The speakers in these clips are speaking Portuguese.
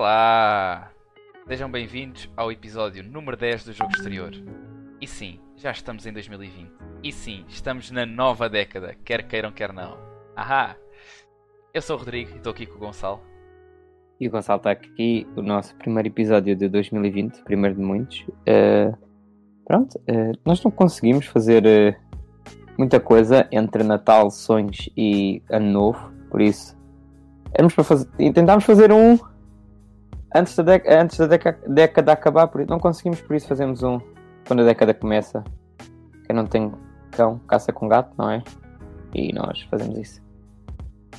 Olá! Sejam bem-vindos ao episódio número 10 do Jogo Exterior. E sim, já estamos em 2020. E sim, estamos na nova década, quer queiram, quer não. Ahá! Eu sou o Rodrigo e estou aqui com o Gonçalo. E o Gonçalo está aqui, o nosso primeiro episódio de 2020, primeiro de muitos. Uh, pronto, uh, nós não conseguimos fazer uh, muita coisa entre Natal, Sonhos e Ano Novo, por isso para fazer, tentámos fazer um antes da, antes da década, década acabar, por não conseguimos, por isso fazemos um quando a década começa. Quem não tem cão, caça com gato, não é? E nós fazemos isso.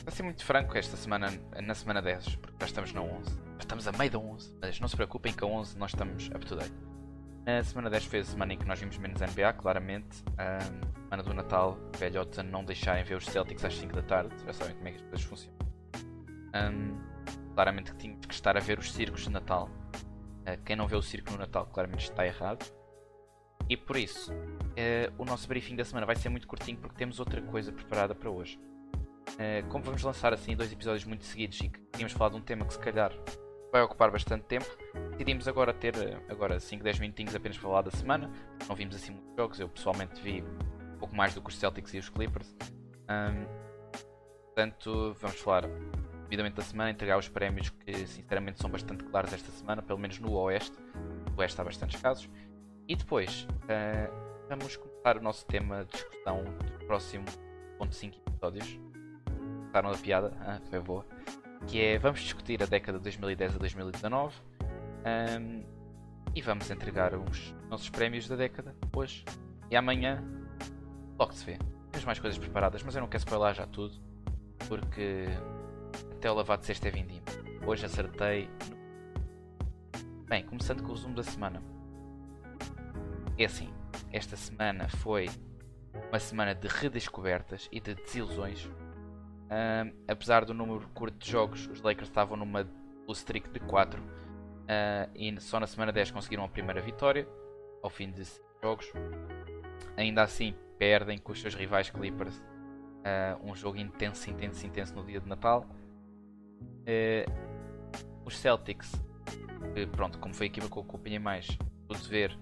Para ser muito franco, esta semana, na semana 10, porque já estamos na 11, já estamos a meio da 11, mas não se preocupem que a 11 nós estamos up to date. A semana 10 foi a semana em que nós vimos menos NBA, claramente. A semana do Natal, velhotes a não deixarem ver os Celtics às 5 da tarde, já sabem como é que as coisas funcionam. Um, claramente que tínhamos que estar a ver os circos de Natal. Uh, quem não vê o circo no Natal claramente está errado. E por isso, uh, o nosso briefing da semana vai ser muito curtinho porque temos outra coisa preparada para hoje. Uh, como vamos lançar assim dois episódios muito seguidos e que tínhamos falado de um tema que se calhar vai ocupar bastante tempo, decidimos agora ter agora 5, 10 minutinhos apenas para falar da semana. Não vimos assim muitos jogos, eu pessoalmente vi um pouco mais do que os Celtics e os Clippers. Um, portanto, vamos falar devidamente da semana, entregar os prémios que sinceramente são bastante claros esta semana, pelo menos no Oeste. No Oeste há bastantes casos. E depois uh, vamos começar o nosso tema de discussão do próximo ponto 5 episódios. Gostaram da piada? Ah, foi boa. Que é, vamos discutir a década de 2010 a 2019 um, e vamos entregar os nossos prémios da década hoje. E amanhã, logo se vê. Temos mais coisas preparadas, mas eu não quero spoiler já tudo, porque até o lavado de sexta é vindimo. Hoje acertei. Bem, começando com o resumo da semana. É assim, esta semana foi uma semana de redescobertas e de desilusões. Um, apesar do número curto de jogos, os Lakers estavam numa blue streak de 4 uh, e só na semana 10 conseguiram a primeira vitória ao fim de 5 jogos. Ainda assim, perdem com os seus rivais Clippers uh, um jogo intenso, intenso, intenso no dia de Natal. Uh, os Celtics, que, pronto, como foi a equipa que eu acompanhei mais do dever,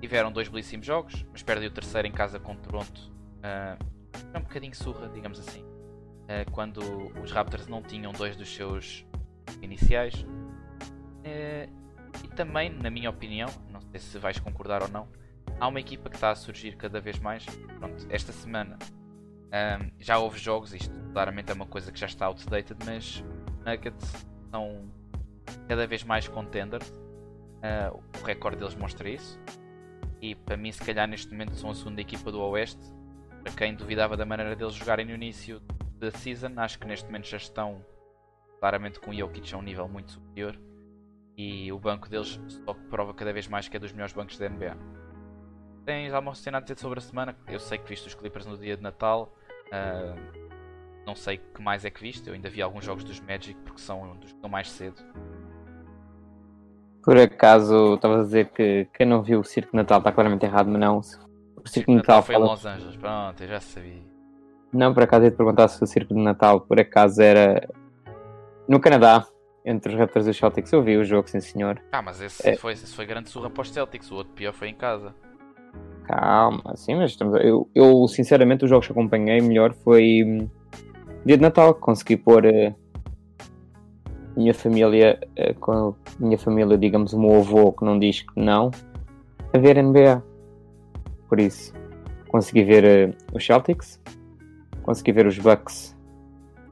tiveram dois belíssimos jogos, mas perdem o terceiro em casa com Toronto. Uh, um bocadinho surra, digamos assim. Uh, quando os Raptors não tinham dois dos seus iniciais. Uh, e também, na minha opinião, não sei se vais concordar ou não, há uma equipa que está a surgir cada vez mais. Pronto, esta semana um, já houve jogos, isto claramente é uma coisa que já está outdated, mas Nuggets são cada vez mais contenders. Uh, o recorde deles mostra isso. E para mim, se calhar neste momento são a segunda equipa do Oeste. Para quem duvidava da maneira deles jogarem no início da season, acho que neste momento já estão claramente com o Jokic a um nível muito superior. E o banco deles só prova cada vez mais que é dos melhores bancos da NBA. Tens alguma cena a dizer sobre a semana? Eu sei que viste os Clippers no dia de Natal. Uh, não sei que mais é que viste. Eu ainda vi alguns jogos dos Magic porque são dos que estão mais cedo. Por acaso, estavas a dizer que quem não viu o Circo Natal está claramente errado, mas não. O Circo Natal, Natal foi fala... em Los Angeles, pronto, eu já sabia. Não, por acaso ia te perguntar se o Circo de Natal por acaso era no Canadá, entre os Raptors e os Celtics. Eu vi o jogo, sim senhor. Ah, mas esse, é. foi, esse foi grande surra para os Celtics, o outro pior foi em casa. Calma, sim, mas estamos eu, eu sinceramente os jogos que acompanhei melhor foi hum, dia de Natal, consegui pôr uh, minha família, uh, com a minha família, digamos, o meu avô que não diz que não, a ver NBA. Por isso, consegui ver uh, os Celtics, consegui ver os Bucks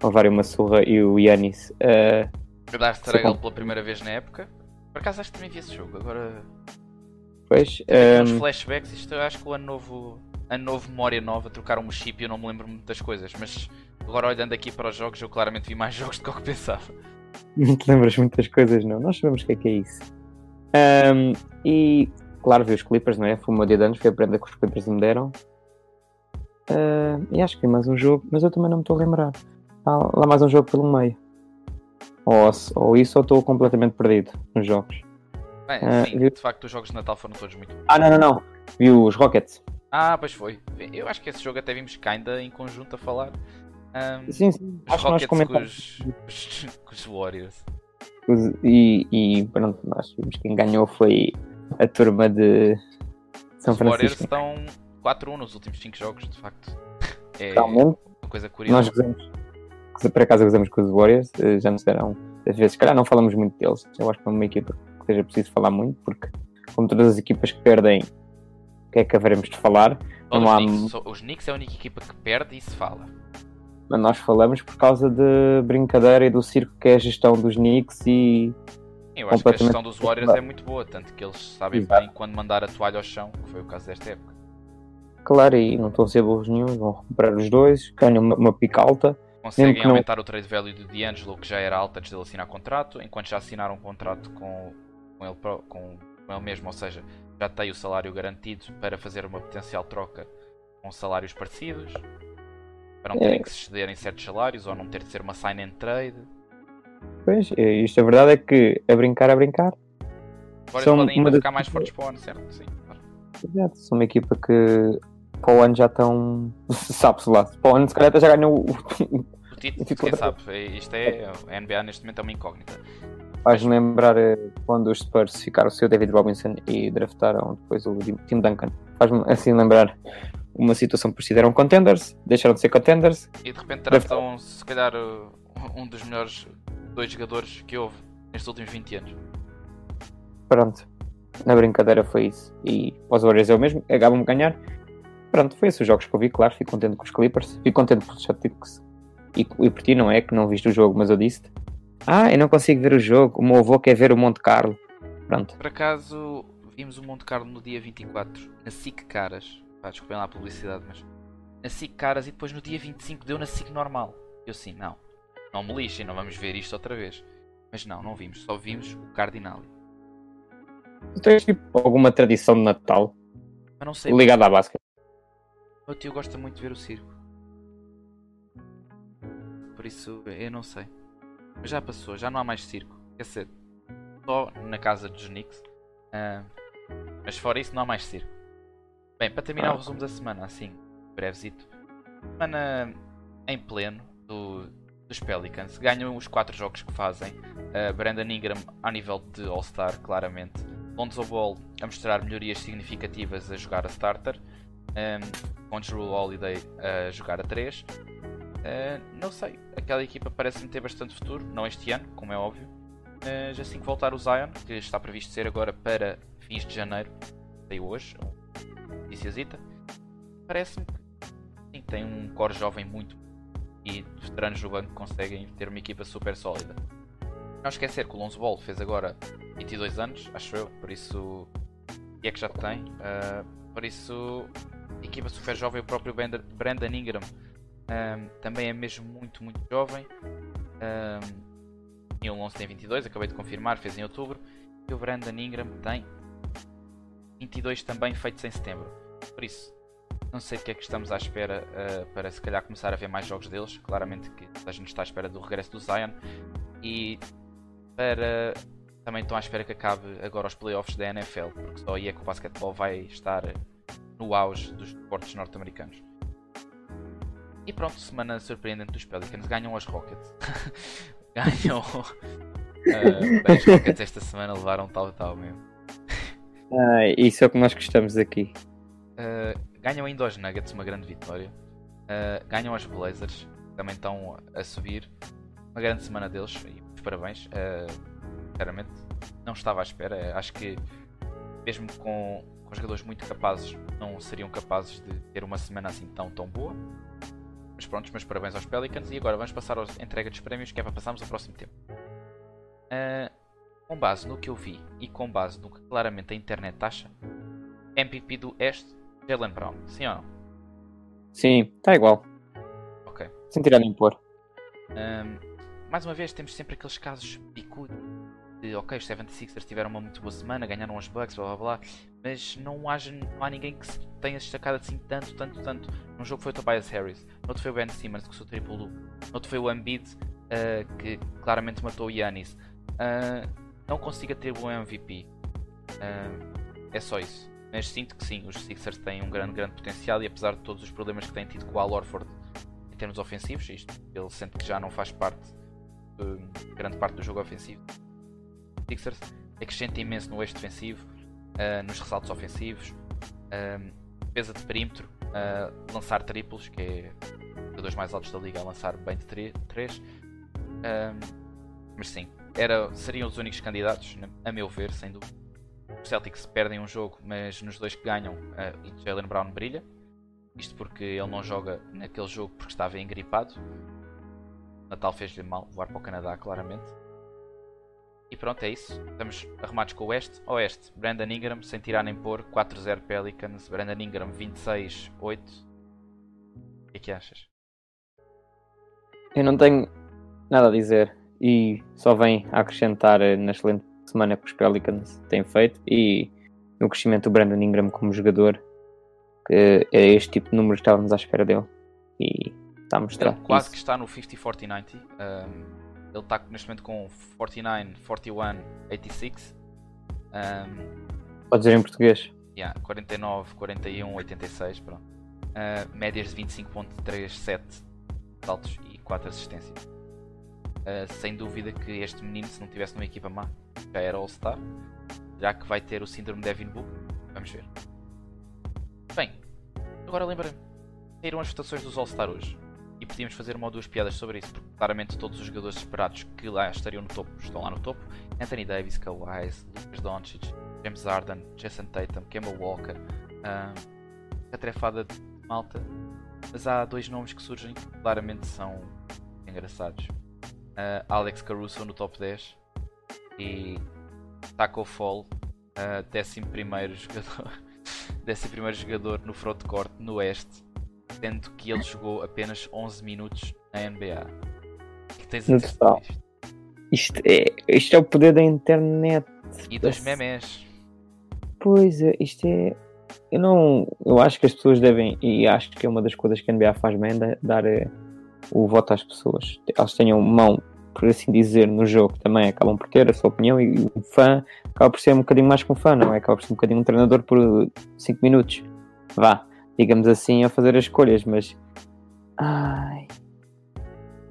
levarem uma surra e o Yannis. Uh, Dar struggle pela primeira vez na época. Por acaso acho que também vi esse jogo, agora. Pois. Um... Uns flashbacks, isto eu acho que o ano novo. Ano novo, memória nova, trocaram um chip e eu não me lembro muito das coisas, mas Agora olhando aqui para os jogos, eu claramente vi mais jogos do que eu pensava. Não te lembras muitas coisas, não? Nós sabemos o que é que é isso. Um, e claro, vi os Clippers, não é? Foi uma dia de anos, foi a prenda que os Clippers me deram. Uh, e acho que vi mais um jogo, mas eu também não me estou a lembrar. Há lá mais um jogo pelo meio. Ou, ou isso, ou estou completamente perdido nos jogos. Bem, uh, sim, vi... de facto, os jogos de Natal foram todos muito. Ah, não, não, não. Vi os Rockets. Ah, pois foi. Eu acho que esse jogo até vimos cá ainda em conjunto a falar. Um, sim, sim. Os Acho Rockets com os, com os Warriors. Os- E, e pronto, nós vimos quem ganhou foi a turma de São Os Warriors Francisco. estão 4-1 nos últimos 5 jogos, de facto. É Realmente, uma coisa nós curiosa. gozamos, por acaso gozamos com os Warriors, eh, já nos deram às vezes, se calhar não falamos muito deles. Eu acho que é uma equipa que seja preciso falar muito, porque como todas as equipas que perdem, o que é que haveremos de falar? Não os, há- Knicks, os Knicks é a única equipa que perde e se fala. Mas nós falamos por causa de brincadeira e do circo que é a gestão dos Knicks e Eu acho que a gestão dos Warriors é muito boa, tanto que eles sabem Exato. bem quando mandar a toalha ao chão, que foi o caso desta época. claro, e não estão a ser burros nenhum, vão recuperar os dois, ganham uma, uma pica alta. Conseguem que não- aumentar o trade value do D'Angelo, que já era alto antes dele assinar contrato, enquanto já assinaram um contrato com, com, ele, com, com ele mesmo, ou seja, já tem o salário garantido para fazer uma potencial troca com salários parecidos, para não É. terem que se exceder em certos salários ou não ter de ser uma sign and trade. Pois, eh, isto a verdade é que a brincar, a brincar, Agora São podem ainda das ficar mais fortes para o ano, certo? Sim. claro. exato, são uma equipa que para o ano já estão, sabe-se lá, para o ano se calhar já ganham o, O título, quem sabe, é- isto é, a NBA neste momento é uma incógnita. Faz-me lembrar eh, quando os Spurs ficaram sem o David Robinson e draftaram depois o Tim Duncan. Faz-me assim lembrar uma situação parecida. Eram contenders, deixaram de ser contenders. E de repente draftam se calhar uh, um dos melhores dois jogadores que houve nestes últimos 20 anos. Pronto, na brincadeira foi isso. E os Warriors é o mesmo, acabam de ganhar. Pronto, foi esses os jogos que eu vi, claro. Fico contente com os Clippers, fico contente pelos Celtics. E, e por ti não é que não viste o jogo, mas eu disse Ah, eu não consigo ver o jogo. O meu avô quer ver o Monte Carlo. Pronto, Por acaso vimos o Monte Carlo no dia 24, na SIC Caras. Pá, desculpem lá a publicidade, mas na SIC Caras e depois no dia 25 deu na SIC normal. Eu assim, não, não me lixem, não vamos ver isto outra vez. Mas não, não vimos, só vimos o Cardinali. tu tens tipo alguma tradição de Natal Mas não sei, ligada à o meu tio gosta muito de ver o circo. Por isso, eu não sei. Mas já passou, já não há mais circo. Quer dizer, só na casa dos Knicks. Ah, mas fora isso, não há mais circo. Bem, para terminar Ah. o resumo da semana, assim, brevesito. Semana em pleno do, dos Pelicans. Ganham os 4 jogos que fazem. Ah, Brandon Ingram ao nível de All-Star, claramente. Lonzo Ball a mostrar melhorias significativas a jogar a starter. Um, com Drew Holiday a jogar a 3. não sei, aquela equipa parece-me ter bastante futuro, não este ano, como é óbvio. Mas assim que voltar o Zion, que está previsto ser agora para fins de janeiro, saiu hoje, noticiazita, parece-me que sim, tem um core jovem muito e veteranos no banco conseguem ter uma equipa super sólida. Não esquecer que o Lonzo Ball fez agora 22 anos, acho eu, por isso. E é que já tem. ah, por isso, equipa super jovem, o próprio Brandon Ingram ahm, também é mesmo muito, muito jovem. Ahm, e o Lonzo tem 22, acabei de confirmar, fez em outubro. E o Brandon Ingram tem 22 também, feitos em setembro. Por isso, não sei o que é que estamos à espera ah, para se calhar começar a ver mais jogos deles. Claramente que a gente está à espera do regresso do Zion. E para também estão à espera que acabe agora os playoffs da NFL, porque só aí é que o basquetebol vai estar no auge dos esportes norte-americanos. E pronto, semana surpreendente dos Pelicans. Ganham os Rockets. Ganham. uh, bem, os Rockets esta semana levaram tal e tal mesmo. Ah, isso é o que nós gostamos aqui. Uh, ganham ainda os Nuggets, uma grande vitória. Uh, ganham os Blazers, também estão a subir. Uma grande semana deles e parabéns. Uh, sinceramente, não estava à espera. Acho que, mesmo com, com jogadores muito capazes, não seriam capazes de ter uma semana assim tão, tão boa. Mas pronto, meus parabéns aos Pelicans. E agora vamos passar à entrega dos prémios, que é para passarmos ao próximo tempo. Uh, com base no que eu vi e com base no que claramente a internet acha, MVP do Este, Jalen Brown. Sim ou não? Sim, está igual. Ok. Sem tirar nem pôr. Um, mais uma vez, temos sempre aqueles casos picudos de ok, os 76ers tiveram uma muito boa semana, ganharam os Bucks, blá blá blá, mas não, haja, não há ninguém que se tenha destacado assim tanto, tanto, tanto. Num jogo foi o Tobias Harris, no outro foi o Ben Simmons, que sou triplo duplo, no outro foi o Embiid, uh, que claramente matou o Yanis. Uh, não consiga ter bom MVP. Uh, é só isso. Mas sinto que sim, os Sixers têm um grande, grande potencial e apesar de todos os problemas que têm tido com o Al Horford em termos ofensivos, isto ele sente que já não faz parte de grande parte do jogo ofensivo. Sixers, acrescenta imenso no eixo defensivo, uh, nos ressaltos ofensivos, uh, defesa de perímetro, lançar triplos, que é os dois mais altos da liga a lançar bem de 3. mas sim, era, seriam os únicos candidatos, a meu ver, sem dúvida. Os Celtics perdem um jogo, mas nos dois que ganham, uh, Jalen Brown brilha. Isto porque ele não joga naquele jogo porque estava engripado. Natal fez-lhe mal voar para o Canadá, claramente. E pronto, é isso. Estamos arrumados com o Oeste. Oeste, Brandon Ingram, sem tirar nem pôr, 4-0 Pelicans. Brandon Ingram, 26-8. O que é que achas? Eu não tenho nada a dizer. E só vem a acrescentar na excelente semana que os Pelicans têm feito. E no crescimento do Brandon Ingram como jogador. Que é este tipo de números que estávamos à espera dele. E está a mostrar. Ele quase isso. que está no 50-40-90. Um ele está neste momento com 49, 41, 86. Um, Pode dizer em português? Yeah, 49, 41, 86. Pronto. Uh, médias de 25.37 saltos e 4 assistências. Uh, sem dúvida que este menino, se não tivesse numa equipa má, já era All-Star. Já que vai ter o síndrome de Devin Book. Vamos ver. Bem, agora lembra-me. Saíram as votações dos All-Star hoje e podíamos fazer uma ou duas piadas sobre isso, porque claramente todos os jogadores esperados que lá estariam no topo estão lá no topo. Anthony Davis, Kawhi, Lucas Doncic, James Harden, Jason Tatum, Kemba Walker, uh, a trefada de malta. Mas há dois nomes que surgem que claramente são engraçados. Uh, Alex Caruso no top 10 e Taco Fall, uh, 11 jogador, 11 jogador no frontcourt no Oeste sendo que ele jogou apenas 11 minutos na NBA. O que tens a dizer isto? Isto é, isto é o poder da internet. E dos memes. Pois é, isto é. Eu não. Eu acho que as pessoas devem. E acho que é uma das coisas que a NBA faz bem dar é, o voto às pessoas. Elas tenham mão, por assim dizer, no jogo também acabam por ter a sua opinião e o fã acaba por ser um bocadinho mais que um fã, não é? Acaba por ser um bocadinho um treinador por 5 minutos. Vá digamos assim, a fazer as escolhas, mas ai,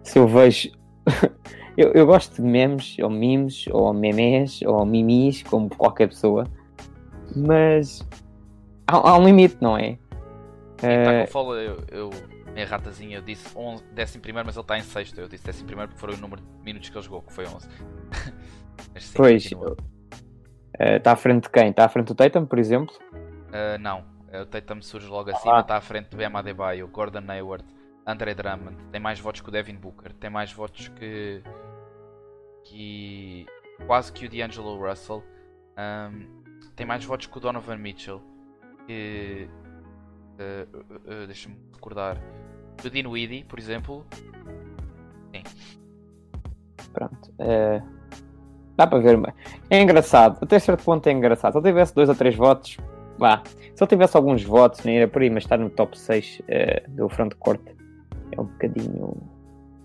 se eu vejo eu, eu, gosto de memes, ou memes, ou memes, ou mimis, como qualquer pessoa, mas há, há um limite, não é? Uh... Tá eu, eu minha ratazinha, eu disse 11, décimo primeiro, mas ele está em sexto. Eu disse décimo primeiro porque foi o número de minutos que ele jogou, que foi 11. sim, pois, está uh, à frente de quem? Está à frente do Tatum, por exemplo? Uh, não, é, o Tatum surge logo acima, está à frente do Bam Adebayo, Gordon Hayward, Andre Drummond. Tem mais votos que o Devin Booker, tem mais votos que. que. quase que o D'Angelo Russell. Um, tem mais votos que o Donovan Mitchell. Que. Uh, uh, Deixa-me recordar. O Dinwiddie, por exemplo. Sim. Pronto. É... Dá para ver. É engraçado. Até certo ponto é engraçado. Se eu tivesse dois ou três votos, Vá. Se ele tivesse alguns votos, nem era por aí, mas estar no top 6 uh, eh, do frontcourt é um bocadinho.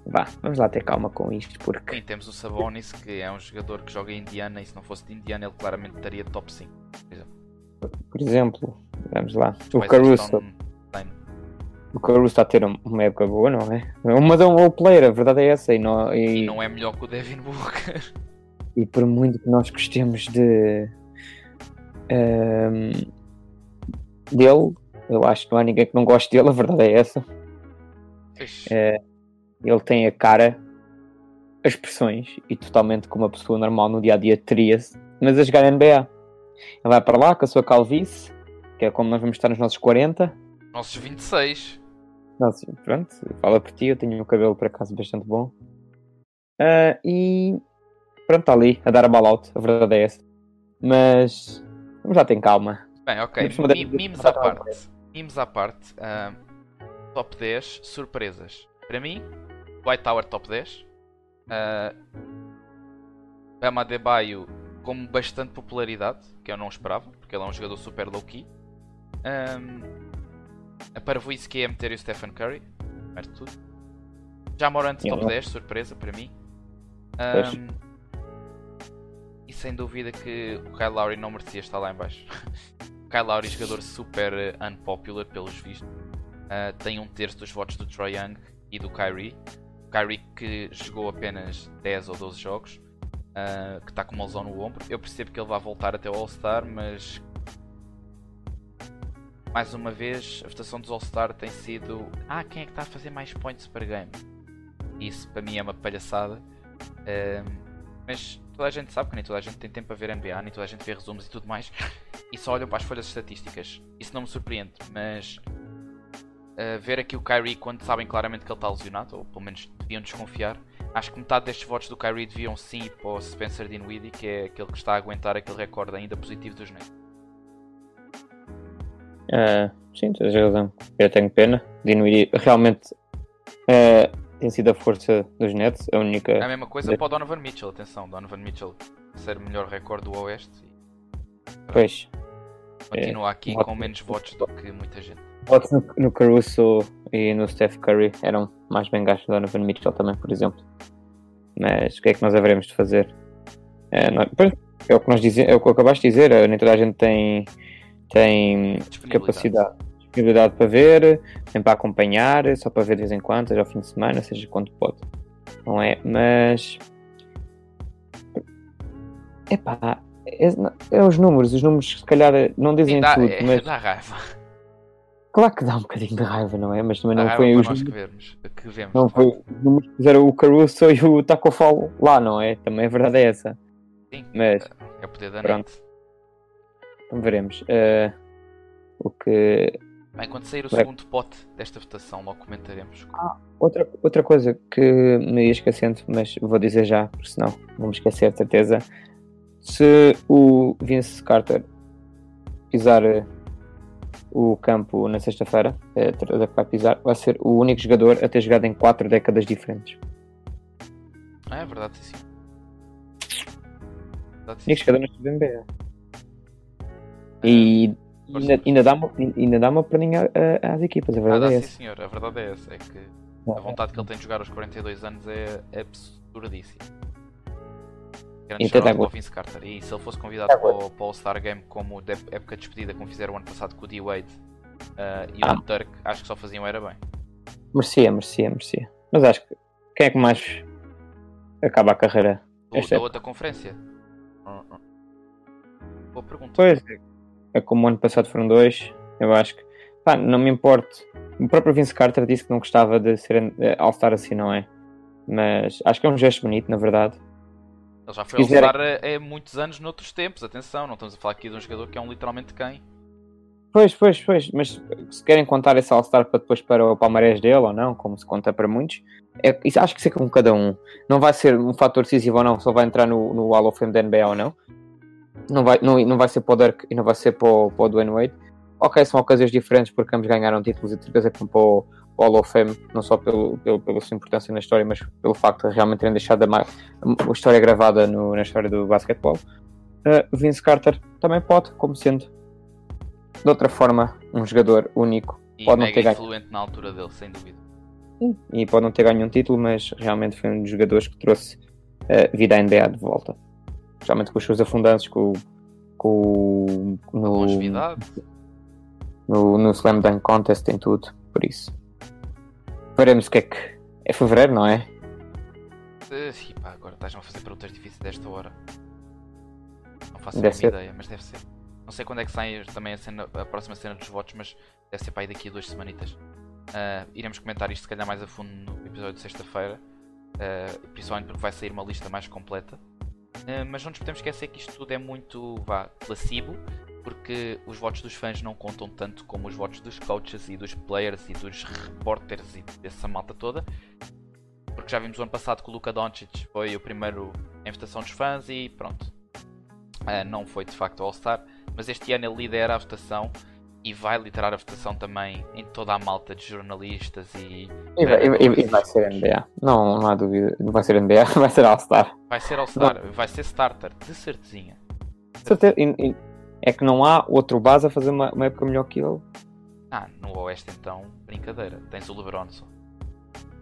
Vá, vamos lá ter calma com isto, porque. Sim, temos o Sabonis, que é um jogador que joga em Indiana, e se não fosse de Indiana, ele claramente estaria top 5. Por exemplo, por exemplo vamos lá. O Caruso. O Caruso está a ter uma época boa, não é? Uma de um player, a verdade é essa. E não, e... e não é melhor que o Devin Booker. E por muito que nós gostemos de. Um, ehm, dele. Eu acho que não há ninguém que não goste dele, a verdade é essa. É, ele tem a cara, as expressões, e totalmente como uma pessoa normal no dia a dia teria-se, mas a jogar NBA. Ele vai para lá com a sua calvície, que é como nós vamos estar nos nossos 40. Nossos 26. Nossa, pronto, fala por ti, eu tenho o cabelo por acaso bastante bom. Uh, e pronto, está ali a dar a ball-out, a verdade é essa. Mas vamos já ter calma. Bem, ok. Mimos à parte. Mimos à parte. Uh, top 10 surpresas. Para mim, White Tower top 10. Uh, Bama Debaio com bastante popularidade, que eu não esperava, porque ele é um jogador super low-key. Um, a parvoíce que é meter o Stephen Curry, primeiro de tudo. Já Morant top 10, surpresa para mim. Um, e sem dúvida que o Kyle Lowry não merecia estar lá em baixo. Kyle Lowry, jogador super eh, unpopular pelos vistos, uh, tem um terço dos votos do Troy Young e do Kyrie. Kyrie que jogou apenas 10 ou 12 jogos. uh, que está com uma lesão no ombro. Eu percebo que ele vai voltar até o All-Star, mas mais uma vez a votação dos All-Star tem sido ah, quem é que está a fazer mais points per game? Isso para mim é uma palhaçada. Mas toda a gente sabe que nem toda a gente tem tempo a ver NBA, nem toda a gente vê resumos e tudo mais, e só olham para as folhas estatísticas. Isso não me surpreende, mas uh, ver aqui o Kyrie quando sabem claramente que ele está lesionado, ou pelo menos deviam desconfiar, acho que metade destes votos do Kyrie deviam sim para o Spencer Dinwiddie, que é aquele que está a aguentar aquele recorde ainda positivo dos Nets. Uh, sim, tens razão. Eu tenho pena. Dinwiddie realmente uh, tem sido a força dos Nets, a única. É a mesma coisa para o Donovan Mitchell, atenção, Donovan Mitchell ser o melhor recorde do Oeste. Pois. Continua é, aqui com menos votos do que muita gente. Votos no, no Caruso e no Steph Curry eram mais bem gastos do Donovan Mitchell também, por exemplo. Mas o que é que nós haveremos de fazer? É, nós, é o que nós dizemos, é o que acabaste de dizer, nem toda a gente tem, tem capacidade disponibilidade para ver, nem para acompanhar, só para ver de vez em quando, seja ao fim de semana, seja quando pode. Não é? Mas. Epá, é, é os números, os números se calhar não dizem dá, tudo, é, mas. Dá raiva. Claro que dá um bocadinho de raiva, não é? Mas também não foi os números que, vemos, que vemos. Não foi os números que fizeram o Caruso e o Taco Fall lá, não é? Também a verdade é essa. Sim, mas, é o poder da pronto. net. Veremos. Uh, o que Bem, quando sair o Bem. segundo pote desta votação, logo comentaremos. Ah, outra, outra coisa que me ia esquecendo, mas vou dizer já, porque senão vamos esquecer, de certeza. Se o Vince Carter pisar eh, o campo na sexta-feira, é, vai pisar, vai ser o único jogador a ter jogado em quatro décadas diferentes. Ah, é verdade, sim. Verdade, sim. Único jogador na NBA. E ainda, ainda, dá uma, ainda dá uma perninha às equipas, a verdade ah, dá, é essa. Sim, senhor, a verdade é essa. É que a vontade que ele tem de jogar aos 42 anos é absurdíssima. Grande então, tá Vince Carter. E se ele fosse convidado tá para, o, para o All-Star Game como de época de despedida, como fizeram o ano passado com o D-Wade uh, e ah. o Turk, acho que só faziam era bem. Merecia, merecia, merecia. Mas acho que quem é que mais acaba a carreira? O, da outra conferência? Hum, hum. Boa pergunta. Pois é é como o ano passado foram dois, eu acho que pá, não me importo. O próprio Vince Carter disse que não gostava de ser All-Star assim, não é? Mas acho que é um gesto bonito, na verdade. Ele já foi All-Star há muitos anos noutros tempos, atenção, não estamos a falar aqui de um jogador que é um literalmente quem. Pois, pois, pois, mas se querem contar esse All-Star para depois para o palmarés dele ou não, como se conta para muitos, é, isso acho que isso é com cada um. Não vai ser um fator decisivo ou não, só vai entrar no, no Hall of Fame da NBA ou não não vai, não, não vai ser para o Dirk e não vai ser para o, para o Dwayne Wade. Ok, são ocasiões diferentes porque ambos ganharam títulos e de certeza que para o, para o Hall of Fame, não só pelo, pelo, pela sua importância na história, mas pelo facto de realmente terem deixado a, a história gravada no, na história do basquetebol. Uh, Vince Carter também pode, como sendo de outra forma um jogador único. E pode não ter ganho. na altura dele, sem dúvida. E pode não ter ganho um título, mas realmente foi um dos jogadores que trouxe uh, vida à NBA de volta especialmente com os seus afundantes, com, com no, no, no Slam Dunk Contest tem tudo, por isso. Veremos o que é que. É fevereiro, não é? Uh, sim, pá, agora estás-me a fazer perguntas difíceis desta hora. Não faço a mínima ideia, mas deve ser. Não sei quando é que sai também a, cena, a próxima cena dos votos, mas deve ser para aí daqui a duas semanitas. Uh, iremos comentar isto se calhar mais a fundo no episódio de sexta-feira. Uh, principalmente porque vai sair uma lista mais completa. Eh, mas não nos podemos esquecer que isto tudo é muito vá, placebo, porque os votos dos fãs não contam tanto como os votos dos coaches e dos players e dos reporters e dessa malta toda. Porque já vimos o ano passado que o Luka Doncic foi o primeiro em votação dos fãs e pronto. Uh, não foi de facto All-Star, mas este ano ele lidera a votação e vai liderar a votação também em toda a malta de jornalistas e. E vai, e, e vai ser NBA. Não, não há dúvida. Não vai ser NBA, vai ser All-Star. Vai ser All-Star, vai ser starter, de certezinha. Certeza. É que não há outro base a fazer uma, uma época melhor que ele. Ah, no Oeste então, brincadeira. Tens o LeBron só.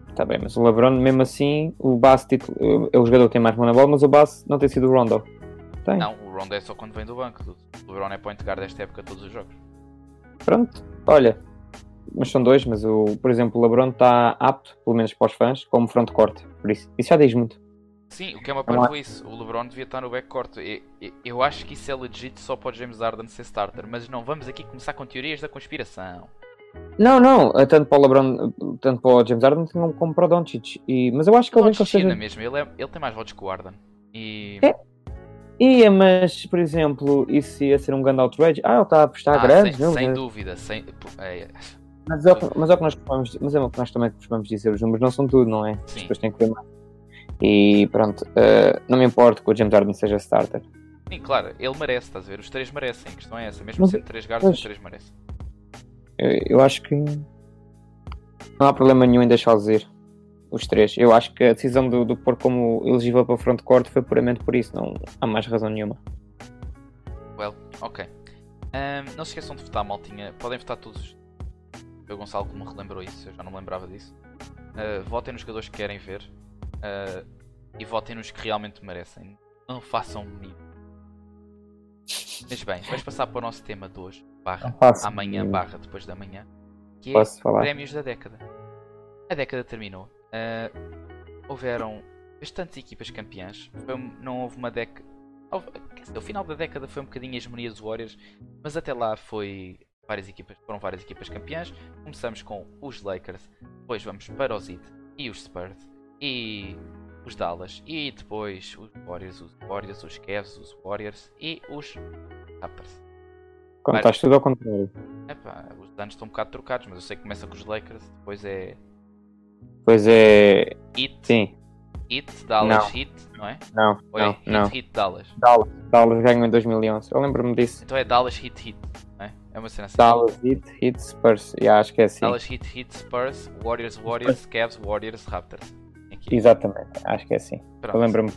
Está bem, mas o LeBron, mesmo assim, o base título, é o jogador que tem mais mão na bola, mas o base não tem sido o Rondo. Tem. Não, o Rondo é só quando vem do banco. O LeBron é point guard desta época todos os jogos. Pronto, olha, mas são dois, mas o, por exemplo, o LeBron está apto, pelo menos para os fãs, como front court, por isso. Isso já diz muito. Sim, o que é uma parvo isso. O LeBron devia estar no backcourt. Eu, eu, eu acho que isso é legit só para o James Harden ser starter. Mas não, vamos aqui começar com teorias da conspiração. Não, não, eh, tanto para o LeBron, tanto para o James Harden como para o Doncic. E, mas eu acho que ele vem com seja... mesmo, ele, é, ele tem mais votos que o Harden. E... É. Ia, mas, por exemplo, isso ia ser um grande outrage? Ah, ele está a apostar ah, grandes, sem, não? Sem dúvida, sem... É... Mas, é, mas é o que nós costumamos, mas é o que nós também costumamos dizer, os números não são tudo, não é? Sim. Depois tem que ver mais. E pronto, uh, não me importa que o James Harden seja starter. Sim, claro, ele merece, estás a ver? Os três merecem, a questão é essa. Mesmo mas, sendo três guardas, os três merecem. Eu, eu acho que não há problema nenhum em deixá-los ir. Os três. Eu acho que a decisão do, do pôr como elegível para o frontcourt foi puramente por isso. Não há mais razão nenhuma. Well, ok. Um, não se esqueçam de votar, maltinha. Podem votar todos. O Gonçalo que me relembrou isso, eu já não me lembrava disso. Uh, votem nos jogadores que querem ver. Uh, e votem nos que realmente merecem. Não façam mim. Mas bem, vamos passar para o nosso tema de hoje. Barra amanhã, barra depois da manhã. Que é prémios da década. A década terminou. Uh, houveram bastantes equipas campeãs. Foi, não houve uma década. o final da década foi um bocadinho a hegemonia dos Warriors, mas até lá foi várias equipas, foram várias equipas campeãs. Começamos com os Lakers, depois vamos para os Heat e os Spurs e os Dallas e depois os Warriors, os Warriors, os Cavs, os Warriors e os Raptors. Contaste tudo ao contrário. Epá, os danos estão um bocado trocados, mas eu sei que começa com os Lakers, depois é. Depois é. Heat. Sim. Heat, Dallas, não. Heat, não é? Não. Ou é não, Heat, não. Heat, Dallas? Dallas. Dallas ganhou em 2011. Eu lembro-me disso. Então é Dallas, Heat, Heat, não é? É uma cena assim. Dallas, Heat, Heat, Spurs. Yeah, acho que é assim. Dallas, Heat, Heat, Spurs, Warriors, Warriors, Cavs, Warriors, Raptors. Aqui. Exatamente, acho que é assim. Pronto. Eu lembro-me.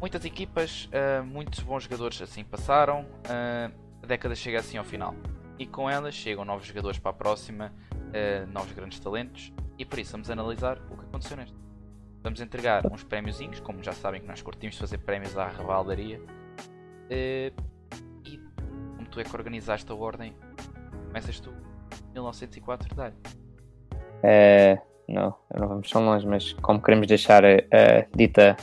Muitas equipas, uh, muitos bons jogadores assim passaram. Uh, a década chega assim ao final. E com elas chegam novos jogadores para a próxima, uh, novos grandes talentos. E por isso vamos analisar o que aconteceu neste. Vamos entregar uns prémiozinhos, como já sabem que nós curtimos fazer prémios à revaldaria. e como tu é que organizaste a ordem, começas tu 1904, dá É, não, não vamos tão longe, mas como queremos deixar a, a dita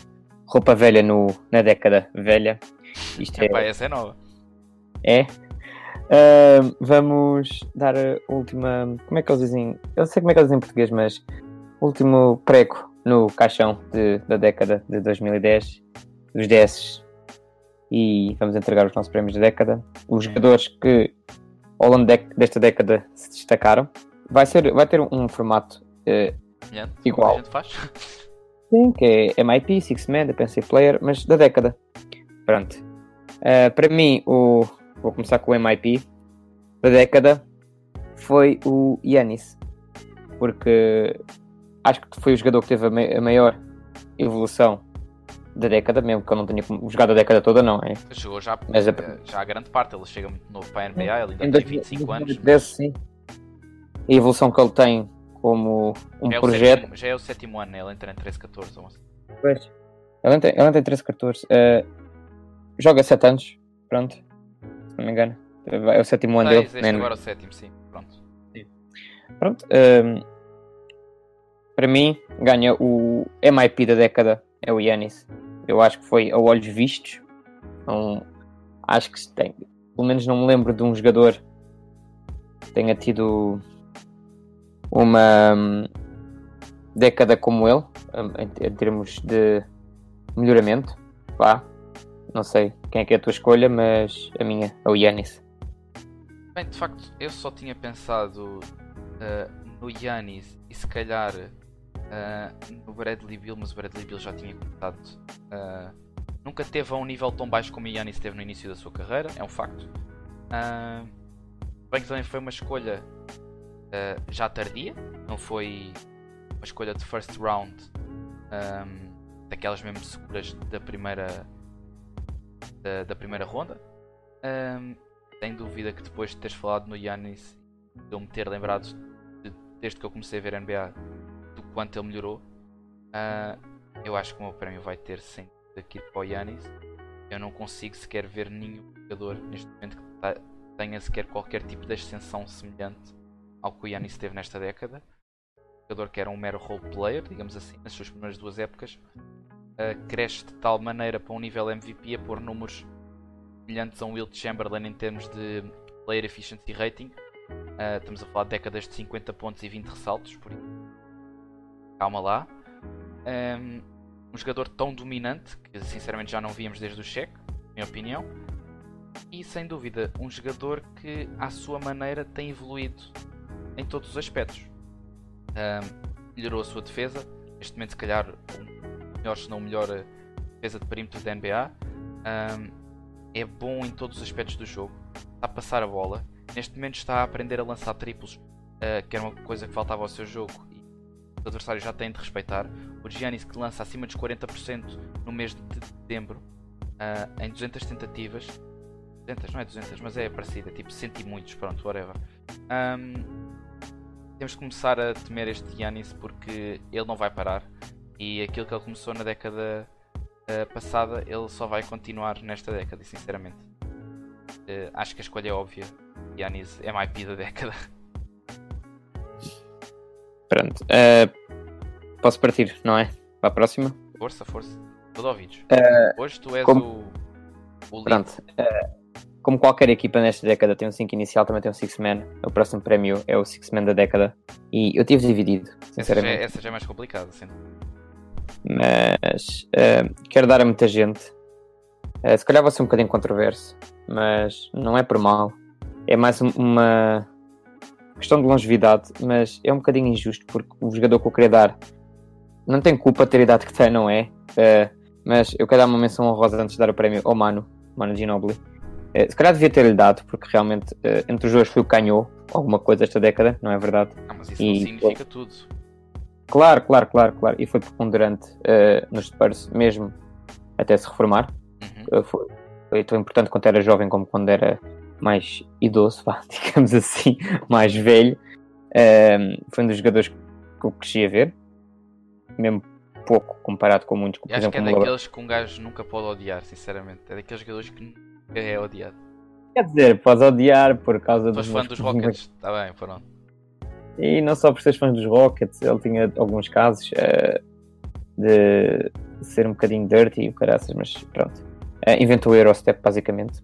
roupa velha no, na década velha, isto é. Epá, essa é nova. É? Uh, vamos dar a última. Como é que eles dizem? Eu sei como é que eles dizem em português, mas último prego no caixão de, da década de 2010, dos 10 e vamos entregar os nossos prémios da década. Os jogadores que ao longo de, desta década se destacaram. Vai, ser, vai ter um formato uh, yeah, igual. Sim, que é MIP, Six Man, Defensive Player, mas da década. Pronto. Uh, para mim, o, vou começar com o MIP da década foi o Yanis. Porque acho que foi o jogador que teve a, maior evolução da década, mesmo que eu não tenha jogado a década toda, não é? Jogou já, Mas, a... já a grande parte, ele chega muito novo para a NBA, ele ainda tem 25 anos. Mas... Sim. A evolução que ele tem como um já é projeto. Sétimo, já é o sétimo ano, né? ele entra em 13, 14 ou assim. Pois. Ele entra, ele entra em 13, 14. Uh, joga 7 anos, pronto. Se não me engano. É o sétimo ano dele. Este né? agora é o sétimo, sim. Pronto. Sim. Pronto. Uh, para mim, ganha o MIP da década, é o Yanis. Eu acho que foi a olhos vistos. Então, acho que tem. Pelo menos não me lembro de um jogador que tenha tido uma hum, década como ele, em, em termos de melhoramento. Pá, não sei quem é que é a tua escolha, mas a minha é o Yanis. Bem, de facto, eu só tinha pensado uh, no Yanis e se calhar uh, no Bradley Bill, mas o Bradley Bill já tinha começado. Uh, nunca teve a um nível tão baixo como o Yanis teve no início da sua carreira, é um facto. bem que também foi uma escolha já tardia, não foi uma escolha de first round um, daquelas mesmo seguras da primeira da, da primeira ronda. Um, sem dúvida que depois de teres falado no Yannis, de eu me ter lembrado de, desde que eu comecei a ver NBA do quanto ele melhorou, uh, eu acho que o meu prémio vai ter sem daqui para o Yannis. Eu não consigo sequer ver nenhum jogador neste momento que tenha sequer qualquer tipo de ascensão semelhante ao que o Yannis teve nesta década. Um jogador que era um mero role player, digamos assim, nas suas primeiras duas épocas. Uh, cresce de tal maneira para um nível MVP a pôr números semelhantes a um Wilt Chamberlain em termos de player efficiency rating. Uh, estamos a falar de décadas de 50 pontos e 20 ressaltos, por isso. Calma lá. Um, um jogador tão dominante que sinceramente já não víamos desde o cheque, minha opinião. E sem dúvida, um jogador que à sua maneira tem evoluído em todos os aspectos. Um, melhorou a sua defesa, neste momento se calhar melhor, se não melhor eh, defesa de perímetro da NBA. Um, é bom em todos os aspectos do jogo, está a passar a bola, neste momento está a aprender a lançar triplos, uh, que era uma coisa que faltava ao seu jogo e os adversários já têm de respeitar. O Giannis que lança acima dos 40% no mês de dezembro, uh, em 200 tentativas. 200, não é 200, mas é parecida, tipo 100 e muitos, pronto, whatever. Um, temos que começar a temer este Giannis porque ele não vai parar e aquilo que ele começou na década uh, passada ele só vai continuar nesta década, e sinceramente. Uh, acho que a escolha é óbvia. Giannis é MIP da década. Pronto. Uh, posso partir, não é? Para a próxima? Força, força. Tudo ouvidos. Uh, Hoje tu és como... o, o Pronto. Como qualquer equipa nesta década tem um 5 inicial, também tem um 6 man. O próximo prémio é o 6 man da década. E eu tive dividido, sinceramente. Essa já, é, essa já é mais complicada, sim. Mas uh, quero dar a muita gente. Uh, se calhar vou ser um bocadinho controverso, mas não é por mal. É mais uma questão de longevidade, mas é um bocadinho injusto porque o jogador que eu queria dar não tem culpa ter a idade que tem, não é? Uh, mas eu quero dar uma menção honrosa antes de dar o prémio ao Mano, Mano Ginobili. Uh, se calhar devia ter-lhe dado, porque realmente uh, entre os dois foi o que ganhou alguma coisa esta década, não é verdade? Ah, mas isso e, não significa tudo. Claro, claro, claro, claro. E foi preponderante uh, nos Spurs, mesmo até se reformar. Uhum. foi, foi tão importante quanto era jovem como quando era mais idoso, digamos assim, mais velho. foi um dos jogadores que eu cresci a ver, mesmo pouco comparado com muitos. Por acho exemplo, que é daqueles que um gajo nunca pode odiar, sinceramente. É daqueles jogadores que nunca é odiado. Quer dizer, podes odiar por causa dos. fã dos Rockets, está bem, pronto. E não só por seres fã dos Rockets, ele tinha alguns casos uh, de ser um bocadinho dirty e caraças, mas pronto. Uh, inventou o Eurostep basicamente.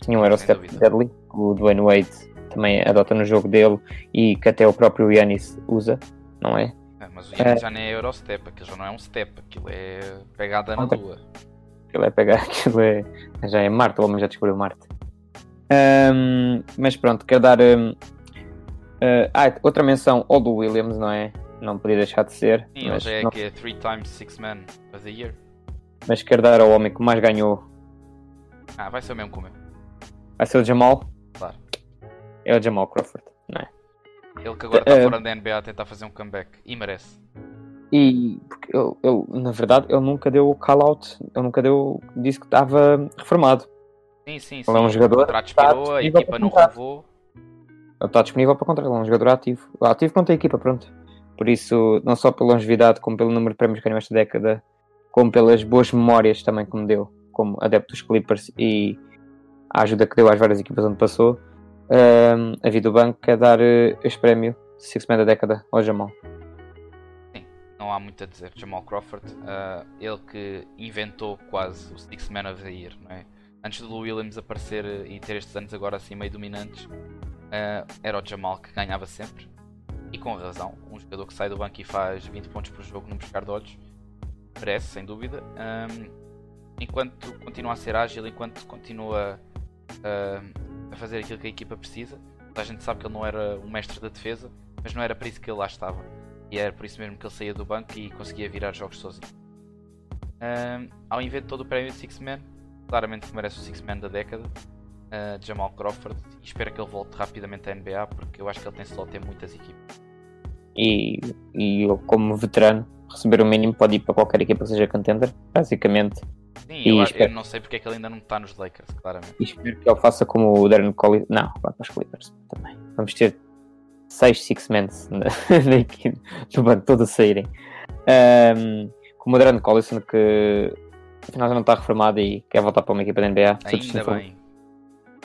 Tinha um Eurostep Deadly, o Dwayne Wade também adota no jogo dele e que até o próprio Yanis usa, não é? é mas o Yanis é. já nem é Eurostep, aquilo já não é um step, aquilo é pegada na lua. Aquilo é pegar, aquilo é. Já é Marte, o homem já descobriu Marte. Um, mas pronto, quero dar. Um, uh, ah, outra menção ao do Williams, não é? Não podia deixar de ser. Sim, mas é não... que é 3 times 6 man of the year. Mas quero dar ao homem que mais ganhou. Ah, vai ser o mesmo que o meu. Vai ser o Jamal? Claro. É o Jamal Crawford, não é? Ele que agora está uh, fora da NBA a tentar fazer um comeback. E merece. E porque eu, eu, na verdade, ele nunca deu call-out. Ele nunca deu. disse que estava reformado. Sim, sim, sim. Ele é um jogador. O contrato expirou, a equipa não renovou. Está disponível para contrato. Ele é um jogador ativo. Ativo quanto a equipa, pronto. Por isso, não só pela longevidade, como pelo número de prémios que ganhou esta década, como pelas boas memórias também que me deu, como adepto dos Clippers e a ajuda que deu às várias equipas onde passou, um, a vida do banco quer dar uh, este prémio Six Man da década ao Jamal. Sim, não há muito a dizer. Jamal Crawford, uh, ele que inventou quase o Six Man of the Year, não é? Antes do Williams aparecer e ter estes anos agora assim meio dominantes, uh, era o Jamal que ganhava sempre. E com razão, um jogador que sai do banco e faz 20 pontos por jogo num pescar de olhos, merece, sem dúvida. Um, enquanto continua a ser ágil, enquanto continua uh, a fazer aquilo que a equipa precisa. A gente sabe que ele não era um mestre da defesa, mas não era para isso que ele lá estava. E era por isso mesmo que ele saía do banco e conseguia virar jogos sozinho. Uh, ao invento todo o prémio de Six Man, claramente que merece o Six Man da década, uh, Jamal Crawford, e espero que ele volte rapidamente à NBA porque eu acho que ele tem slot em muitas equipas. E, e eu, como veterano, receber o mínimo pode ir para qualquer equipa que seja contender, basicamente. Sim, eu, espero... eu, não sei porque é que ele ainda não está nos Lakers, claramente. E espero que ele faça como o Darren Collins. Não, vai para os Clippers também. Vamos ter 6 Six Men na equipe, no banco, todos a saírem. Um, como o Darren Collison, que afinal já não está reformado e quer voltar para uma equipa da NBA. Ainda bem.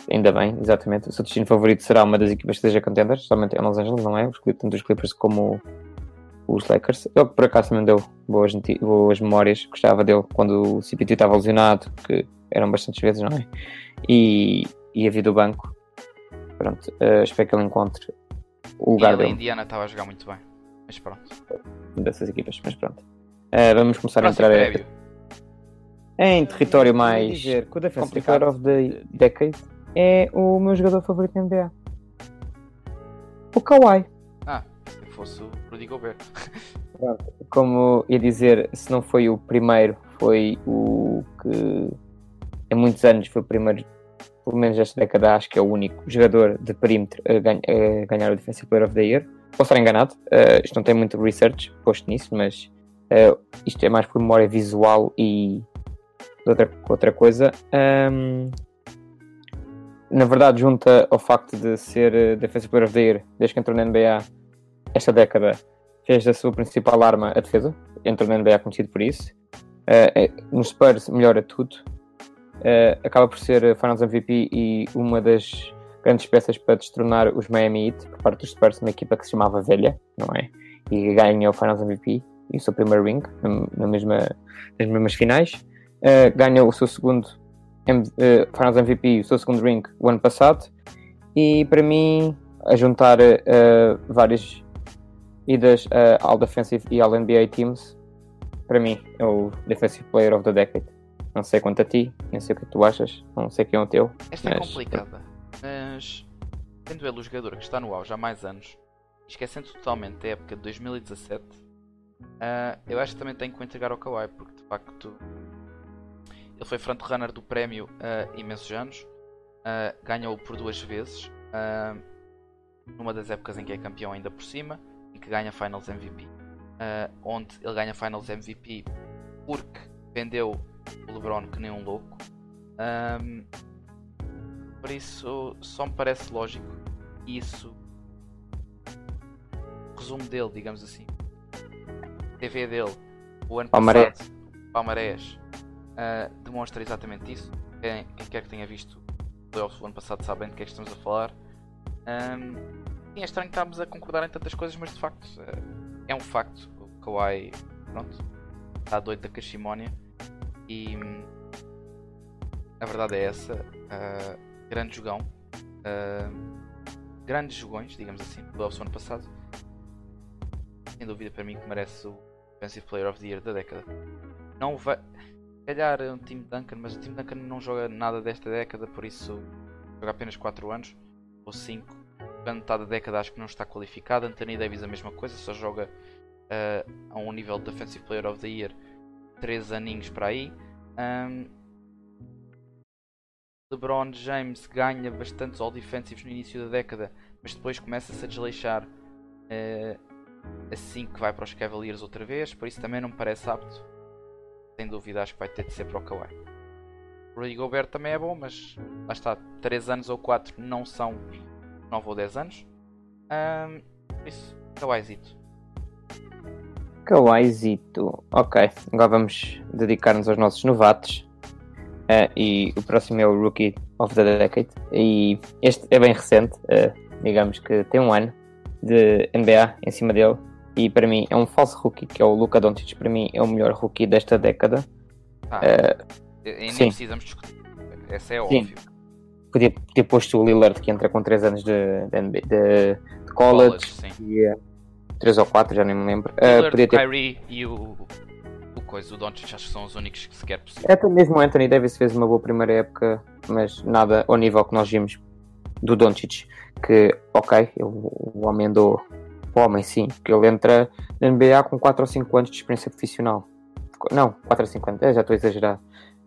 Ainda bem, exatamente. O seu destino favorito será uma das equipas que seja contenders, somente em Los Angeles, não é? Os, tanto os Clippers como os Lakers. Ele por acaso também deu boas, boas memórias, gostava dele quando o CPT estava lesionado, que eram bastantes vezes, não é? E, e a vida do banco. Pronto, uh, espero que ele encontre o lugar e dele. a Indiana estava a jogar muito bem, mas pronto. Dessas equipas, mas pronto. Uh, vamos começar Próximo a entrar prévio. Em território mais dizer que o Defensive complicado Player of the Decade. É o meu jogador favorito na NBA. O Kawhi. Ah, se fosse o Rudy Gobert. como ia dizer, se não foi o primeiro, foi o que em muitos anos foi o primeiro, pelo menos esta década, acho que é o único jogador de perímetro a, ganha- a ganhar o Defensive Player of the Year. Posso estar enganado, eh, isto não tem muito research posto nisso, mas eh, isto é mais por memória visual e outra, outra coisa. Ahm, na verdade, junta ao facto de ser eh, Defensive Player of the Year desde que entrou na NBA esta década, fez da sua principal arma a defesa. Entrou na NBA conhecido por isso. Eh, eh, nos Spurs melhora tudo. Eh, acaba por ser Finals MVP e uma das grandes peças para destronar os Miami Heat por parte dos Spurs, uma equipa que se chamava Velha, não é? E ganha o Finals MVP e o seu primeiro ring na, na mesma, nas mesmas finais. Eh, ganha o seu segundo eh, Finals MVP o seu segundo ring o ano passado. E para mim, a juntar eh, várias idas ao Defensive e ao NBA Teams, para mim é o Defensive Player of the Decade. Não sei quanto a ti, nem sei o que tu achas, não sei quem é o teu. Esta é Mas- complicada, mas tendo ele o jogador que está no auge há mais anos, esquecendo totalmente da época de 2017, ah, eu acho que também tenho que entregar ao Kawhi, porque de facto ele foi frontrunner do prémio há imensos anos, ah, ganhou por duas vezes, ah, numa das épocas em que é campeão ainda por cima, e que ganha Finals MVP, ah, onde ele ganha Finals MVP porque vendeu o LeBron que nem um louco. Ahm, por isso, só me parece lógico isso. O resumo dele, digamos assim. TV dele, o ano Palmarés. passado, Palmarés, ah, demonstra exatamente isso. Quem, quem quer que tenha visto o playoffs do ano passado sabe bem de que é que estamos a falar. Ahm, sim, é estranho estarmos a concordar em tantas coisas, mas de facto ah, é um facto. O Kawhi, pronto, está doido da cachimónia e hum, a verdade é essa. ah, grande jogão. grandes jogões, digamos assim, do playoffs do ano passado. Sem dúvida para mim que merece o Defensive Player of the Year da década. Não vai. Calhar é um time Duncan, mas o time Duncan não joga nada desta década, por isso joga apenas 4 anos ou 5. A metade da década acho que não está qualificado. Anthony Davis a mesma coisa, só joga ah, a um nível de Defensive Player of the Year 3 aninhos para aí. Ahm, LeBron James ganha bastantes All Defensives no início da década, mas depois começa-se a desleixar eh, assim que vai para os Cavaliers outra vez, por isso também não me parece apto. Sem dúvida, acho que vai ter de ser para o Kawhi. Rudy Gobert também é bom, mas lá está, 3 anos ou 4 não são 9 ou 10 anos. Por isso, Kawhizito. Kawhizito. Ok, agora vamos dedicar-nos aos nossos novatos. Eh, e o próximo é o Rookie of the Decade. E este é bem recente, eh, digamos que tem um ano de NBA em cima dele. E para mim é um falso rookie, que é o Luka Doncic. Para mim é o melhor rookie desta década. Ah, Eh, e- nem sim. precisamos discutir. Essa é óbvio. podia ter posto o Lillard, que entra com 3 anos de, de, NBA de- de college. sim. E, 3 ou 4, já nem me lembro. Eh, Lillard, podia ter Kyrie e o, o coisa, o Doncic acho que são os únicos que sequer possível. Até mesmo o Anthony Davis fez uma boa primeira época, mas nada ao nível que nós vimos do Doncic. Que, ok, ele- o homem andou. O homem, sim, que ele entra na NBA com 4 ou 5 anos de experiência profissional. Não, 4 ou 5 anos, é, já estou a exagerar.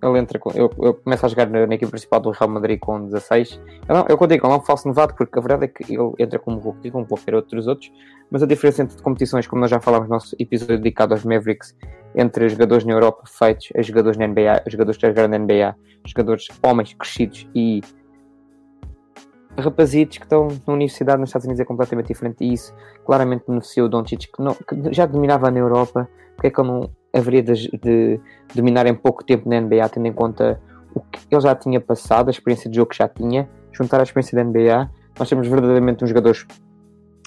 Ele entra com. Eu, eu começo a jogar na, na equipe principal do Real Madrid com 16. Eu, não, eu contigo, ele é um falso novato, porque a verdade é que ele entra como rookie, como qualquer outro dos outros. Mas a diferença entre competições, como nós já falámos no nosso episódio dedicado aos Mavericks, entre jogadores na Europa feitos jogadores na NBA, jogadores que jogaram na NBA, jogadores homens crescidos e rapazitos que estão na universidade nos Estados Unidos é completamente diferente e isso claramente beneficiou o Doncic que, que já dominava na Europa porque é que ele não haveria de, de dominar em pouco tempo na NBA tendo em conta o que ele já tinha passado, a experiência de jogo que já tinha juntar a experiência da NBA nós temos verdadeiramente um jogador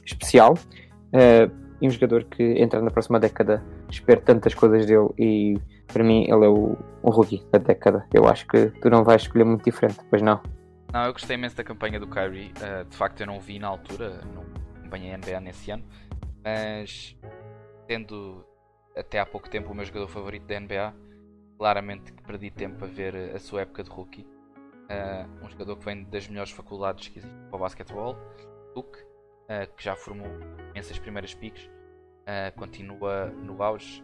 especial uh, e um jogador que entra na próxima década. Espero tantas coisas dele e para mim ele é o, o rookie da década. Eu acho que tu não vais escolher muito diferente, pois não? Não, eu gostei imenso da campanha do Kyrie. Uh, de facto, eu não vi na altura, não acompanhei a NBA nesse ano, mas tendo até há pouco tempo o meu jogador favorito da NBA, claramente que perdi tempo a ver a sua época de rookie. Uh, um jogador que vem das melhores faculdades que existem para o basquetebol, Duke, uh, que já formou imensas primeiras piques, continua no auge.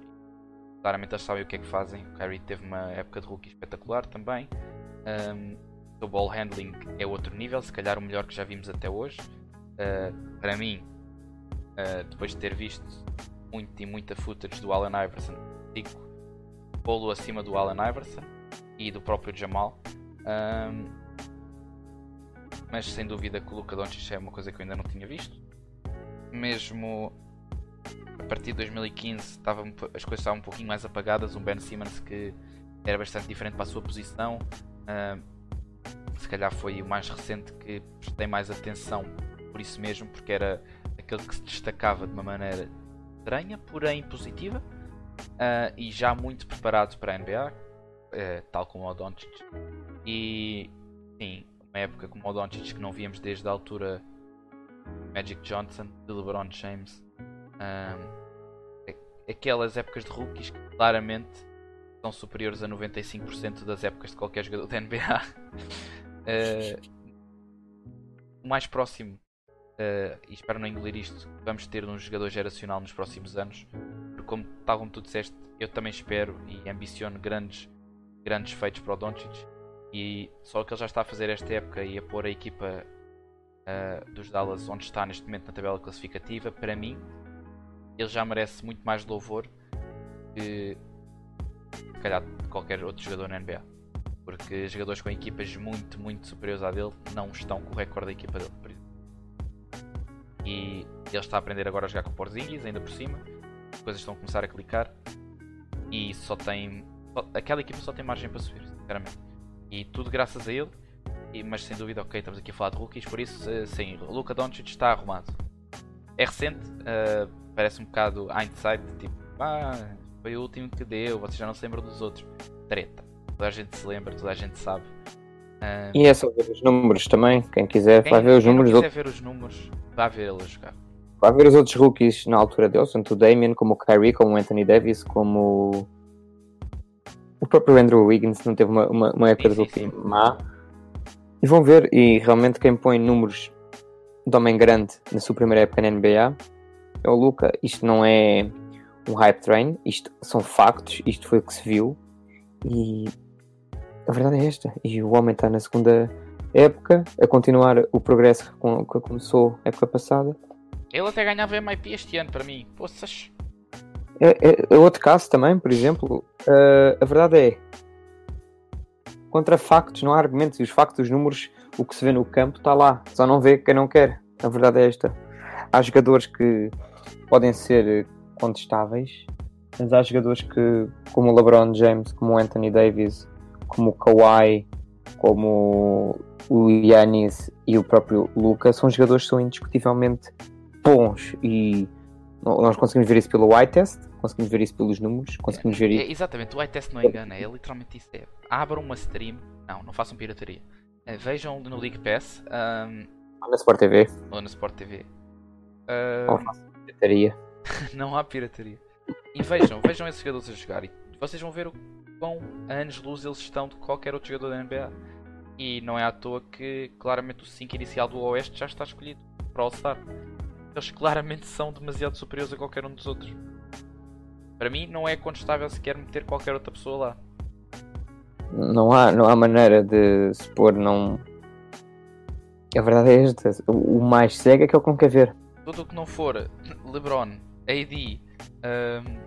Claramente eles sabem o que é que fazem. O Kyrie teve uma época de rookie espetacular também. Um, o ball handling é outro nível, se calhar o melhor que já vimos até hoje. para mim, depois de ter visto muito e muita footage do Allen Iverson, digo pô-lo acima do Allen Iverson e do próprio Jamal. Um, mas sem dúvida que o Luka Doncic é uma coisa que eu ainda não tinha visto. Mesmo a partir de 2015 estava, as coisas estavam um pouquinho mais apagadas. Um Ben Simmons que era bastante diferente para a sua posição. Se calhar foi o mais recente que prestei mais atenção por isso mesmo, porque era aquele que se destacava de uma maneira estranha, porém positiva uh, e já muito preparado para a NBA, uh, eh, tal como o Doncic. E sim, uma época como o Doncic que não víamos desde a altura Magic Johnson, de LeBron James. Um, aquelas épocas de rookies que claramente são superiores a 95% das épocas de qualquer jogador da NBA. eh, o mais próximo, uh, e espero não engolir isto, vamos ter um jogador geracional nos próximos anos como, tal como tu disseste, eu também espero e ambiciono grandes, grandes feitos para o Doncic. E só o que ele já está a fazer esta época e a pôr a equipa uh, dos Dallas onde está neste momento na tabela classificativa, para mim, ele já merece muito mais louvor que calhar qualquer outro jogador na NBA. Porque jogadores com equipas muito, muito superiores à dele não estão com o recorde da equipa dele, por. E ele está a aprender agora a jogar com Porzingis, ainda por cima coisas estão a começar a clicar e só tem. Aquela equipa só tem margem para subir, sinceramente. E tudo graças a ele. E, mas sem dúvida, ok, estamos aqui a falar de rookies, por isso, uh, sim, o Luka Doncic está arrumado. É recente, uh, parece um bocado hindsight, tipo, ah, foi o último que deu, vocês já não se lembram dos outros. Treta. Toda a gente se lembra, toda a gente sabe. Uh, e é só ver os números também, quem quiser, quem, vai ver os números. Quem quiser ver os números, vai ver ele a jogar. Vai ver os outros rookies na altura deles, tanto o Damien como o Kyrie, como o Anthony Davis, como o próprio Andrew Wiggins não teve uma, uma, uma época de rookie má. E vão ver, e realmente quem põe números de homem grande na sua primeira época na NBA é o Luca. Isto não é um hype train, isto são factos, isto foi o que se viu. E a verdade é esta. E o homem está na segunda época a continuar o progresso que começou a época passada ele até ganhava MIP este ano para mim. Poças. É, é, é, outro caso também, por exemplo. Uh, a verdade é. Contra factos, não há argumentos. E os factos, os números, o que se vê no campo está lá. Só não vê quem não quer. A verdade é esta. Há jogadores que podem ser contestáveis, mas há jogadores que, como o LeBron James, como o Anthony Davis, como o Kawhi, como o Yanis e o próprio Lucas, são jogadores que são indiscutivelmente bons e nós conseguimos ver isso pelo eye test, conseguimos ver isso pelos números, conseguimos ver isso. É, exatamente, o eye test não engana, é literalmente isso. É, abram uma stream, não, não façam pirataria. É, vejam no League Pass. Um, ou na Sport TV. Ou na Sport TV. Um, não façam pirataria. não há pirataria. E vejam, vejam esses jogadores a jogar e vocês vão ver o quão anos-luz eles estão de qualquer outro jogador da NBA. E não é à toa que claramente o 5 inicial do Oeste já está escolhido para All-Star eles claramente são demasiado superiores a qualquer um dos outros. Para mim, não é contestável sequer meter qualquer outra pessoa lá. Não há, não há maneira de se pôr, não. A verdade é esta: o mais cego é que ele não quer ver. Tudo o que não for LeBron, AD, um,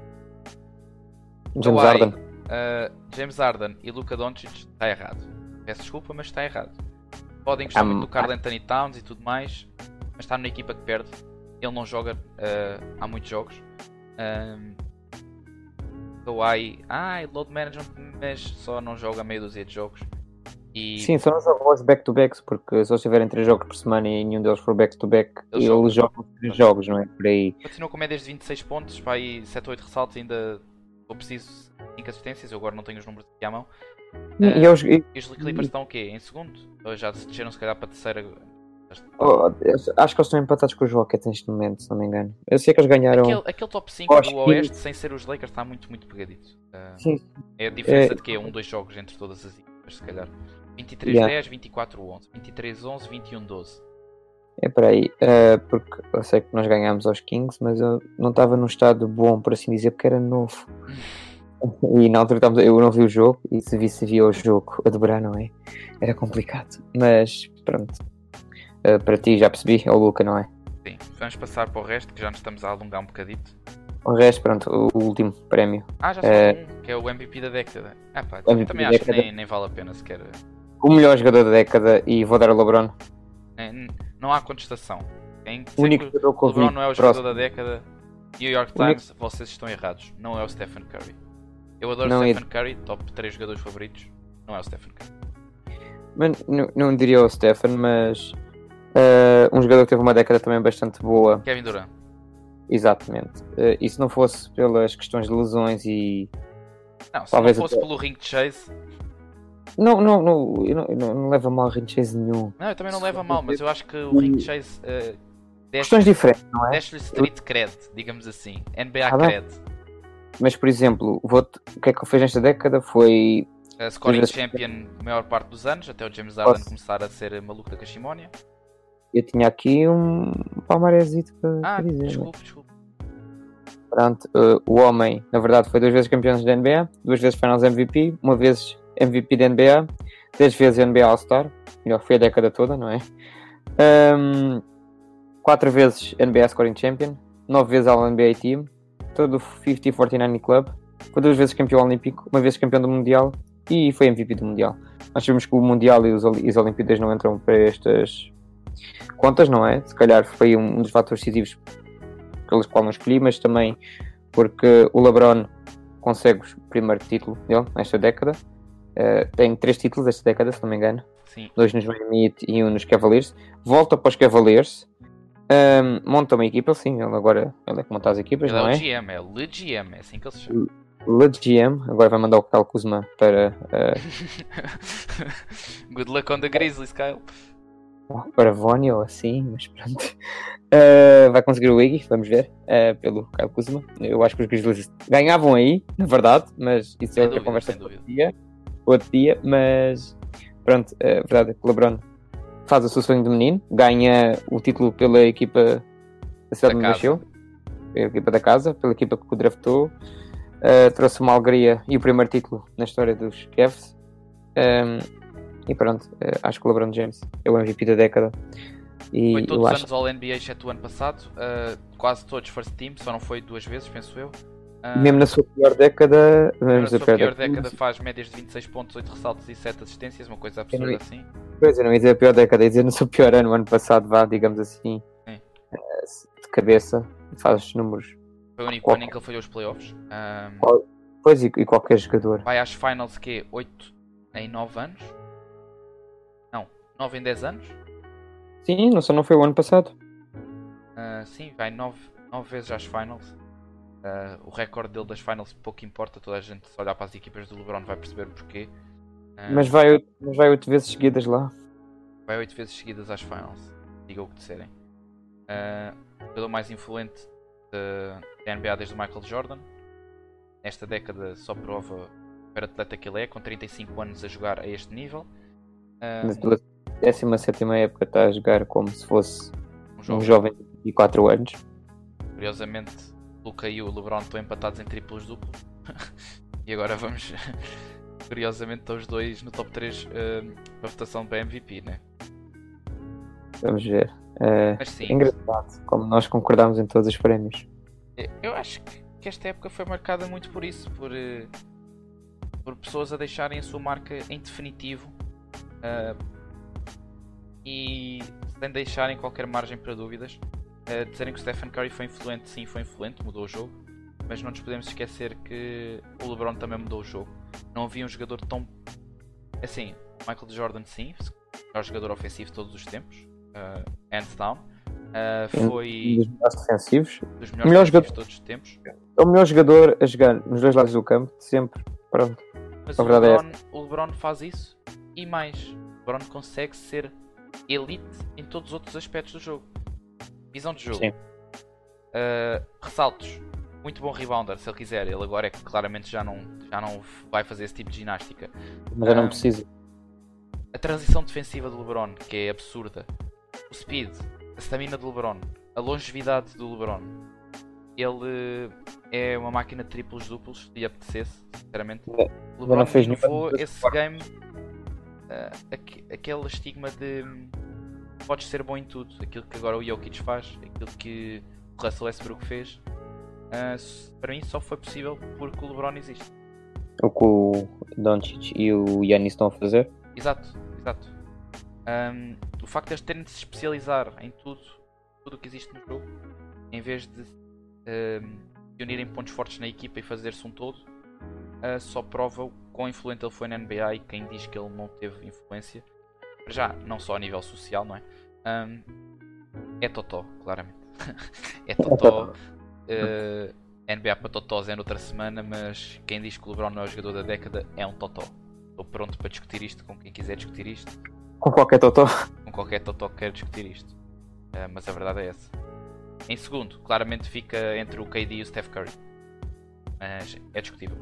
James Harden. Uh, James Harden e Luka Doncic está errado. Peço desculpa, mas está errado. Podem gostar um, muito do Carl Anthony Towns e tudo mais, mas está numa equipa que perde ele não joga uh, há muitos jogos. Um, Kawhi, ai, load management, mas só não joga meio dúzia de jogos. E Sim, só não jogam os back-to-backs, porque se eles tiverem 3 jogos por semana e nenhum deles for back-to-back, Eles eles, jogam. jogam 3 jogos, não é? Por aí. continua com médias de 26 pontos, para aí 7 ou 8 ressaltos, ainda eu preciso 5 assistências, eu agora não tenho os números aqui à mão. E, Eh, e eles, e- os Clippers estão o quê? Em segundo? Ou já desceram se calhar para a terceira? oh, acho que eles estão empatados com os Rockets neste momento, se não me engano. Eu sei que eles ganharam. Aquele, aquele top 5 Aos do Oeste, sem ser os Lakers, está muito, muito pegadito. Eh, Sim, é a diferença É- de que Um, dois jogos entre todas as equipas, se calhar. 23-10, 24-11. 23-11, 21-12. é por aí. Eh, porque eu sei que nós ganhámos aos Kings, mas eu não estava num estado bom, por assim dizer, porque era novo. E na altura estávamos- eu não vi o jogo, e se vi, se via o jogo a dobrar, não é? Era complicado. Mas pronto. Eh, para ti, já percebi, é o Luca, não é? Sim, vamos passar para o resto, que já nos estamos a alongar um bocadito. O resto, pronto, o último prémio. Ah, já só Eh, um, que é o MVP da década. Ah pá, MVP também acho que nem, nem vale a pena sequer. O melhor jogador da década e vou dar ao LeBron. n- Não há contestação. O único que jogador que eu o LeBron não é o jogador da década. New York O único- Times, vocês estão errados. Não é o Stephen Curry. Eu adoro Não é- Stephen Curry, top 3 jogadores favoritos. Não é o Stephen Curry. Não, não diria o Stephen, mas eh, um jogador que teve uma década também bastante boa. Kevin Durant. Exatamente. Eh, e se não fosse pelas questões de lesões e. Não, se Talvez não fosse até- pelo ring de chase. Não, não, não, eu não, eu não, não leva mal a ring chase nenhum. Não, eu também não Se levo a for mal, mas eu acho que o ring chase eh, Questões diferentes, não é? desce-lhe street cred, digamos assim. NBA Ah, cred. Mas, por exemplo, o que é que ele fez nesta década foi. A scoring Mas- champion a maior parte dos anos, até o James Harden Posso- começar a ser maluco da cachimónia. Eu tinha aqui um palmarésito para, Ah, para dizer. né? desculpe, desculpe. Pronto, eh, o homem, na verdade, foi duas vezes campeão da NBA, duas vezes Finals MVP, uma vez MVP da NBA, dez vezes NBA All-Star, melhor, foi a década toda, não é? Ahm, quatro vezes NBA Scoring Champion, nove vezes All-NBA Team, todo o 50-49 Club, foi duas vezes campeão olímpico, uma vez campeão do Mundial e foi MVP do Mundial. Nós sabemos que o Mundial e os, e as Olimpíadas não entram para estas contas, não é? Se calhar foi um, um dos fatores decisivos pelos quais não escolhi, mas também porque o LeBron consegue o primeiro título dele nesta década. Eh, tem três títulos esta década, se não me engano. Sim. Dois nos Miami e um nos Cavaliers. Volta para os Cavaliers. Ahm, monta uma equipa, sim. Ele agora ele é que monta as equipas, Ele é não o é? GM, é o GM, é assim que ele se chama. Le GM. Agora vai mandar o Kyle Kuzma para, eh, Good luck on the Grizzlies, Kyle. para Vonnie ou assim, mas pronto. Eh, vai conseguir o Iggy, vamos ver, eh, pelo Kyle Kuzma. Eu acho que os Grizzlies ganhavam aí, na verdade, mas isso Sem é outra conversa dúvida. dia, outro dia, mas pronto, a verdade é que o LeBron faz o seu sonho de menino, ganha o título pela equipa da cidade Da onde nasceu, pela equipa da casa, pela equipa que o draftou, eh, trouxe uma alegria e o primeiro título na história dos Cavs. Ehm, e pronto, eh, acho que o LeBron James é o MVP da década. E Foi todos os acho anos All NBA, exceto o ano passado. uh, quase todos first team, só não foi duas vezes, penso eu. Uh, mesmo na sua pior década, na sua pior pior década faz médias de 26 pontos, 8 ressaltos e 7 assistências, uma coisa absurda não- assim. Pois, eu não ia dizer a pior década, ia dizer no seu pior ano, o ano passado, vá, digamos assim, Sim. eh, de cabeça, faz os números. Foi o único Qual- ano em que ele falhou os playoffs. Um, Qual- Pois, e, e qualquer jogador. vai às finals que é 8 em 9 anos. Não, 9 em 10 anos. Sim, não só não foi o ano passado. Uh, sim, vai 9, 9 vezes às finals. Uh, o recorde dele das finals pouco importa, toda a gente se olhar para as equipas do LeBron vai perceber o porquê. Uh, Mas vai, oito- mas vai oito vezes seguidas lá. vai 8 vezes seguidas às finals. Diga o que disserem. Uh, o jogador mais influente de- da NBA desde o Michael Jordan. Nesta década só prova super atleta que ele é, com 35 anos a jogar a este nível. Uh, pela 17 época está a jogar como se fosse um um jogo, jovem de 24 anos. curiosamente, Luca e o LeBron estão empatados em triplos duplos. e agora vamos. curiosamente, estão os dois no top 3 uh, para votação para MVP, né? Vamos ver. Eh, Mas sim, é engraçado como nós concordamos em todos os prémios. Eu acho que, esta época foi marcada muito por isso, por, eh, por pessoas a deixarem a sua marca em definitivo ah, e sem deixarem qualquer margem para dúvidas. Ah, dizerem que o Stephen Curry foi influente, sim, foi influente, mudou o jogo, mas não nos podemos esquecer que o LeBron também mudou o jogo. Não havia um jogador tão. Assim, Michael Jordan, sim, o melhor jogador ofensivo de todos os tempos, uh, hands down. Uh, foi Um dos melhores defensivos. dos melhores melhor jogador- de todos os tempos. É o melhor jogador a jogar nos dois lados do campo, sempre. Pronto. Mas o é LeBron, o LeBron faz isso e mais. O LeBron consegue ser elite em todos os outros aspectos do jogo. Visão de jogo. Sim. Uh, ressaltos. Muito bom rebounder, se ele quiser. Ele agora é que claramente já não, já não vai fazer esse tipo de ginástica. Mas eu não Ah, preciso. A transição defensiva do LeBron, que é absurda. O speed, a stamina do LeBron, a longevidade do LeBron. Ele é uma máquina de triplos duplos, se apetecesse, sinceramente. O ainda não LeBron fez inovou esse game, aque- aquele estigma de podes ser bom em tudo. Aquilo que agora o Jokic faz, aquilo que o Russell Westbrook fez. s- para mim só foi possível porque o LeBron existe. O que o Doncic e o Yannis estão a fazer. Exato, exato. Ahm, o facto de eles terem de se especializar em tudo, tudo o que existe no jogo, em vez de de unirem pontos fortes na equipa e fazer-se um todo, ah, só prova o quão influente ele foi na NBA e quem diz que ele não teve influência, já não só a nível social, não é? Ahm, é Totó, claramente. é Totó. ah, NBA para Totós é noutra semana, mas quem diz que o LeBron não é o jogador da década é um Totó. Estou pronto para discutir isto com quem quiser discutir isto, Com qualquer totó. com qualquer Totó que queira discutir isto. Ah, mas a verdade é essa. Em segundo, claramente fica entre o KD e o Steph Curry. Mas é discutível.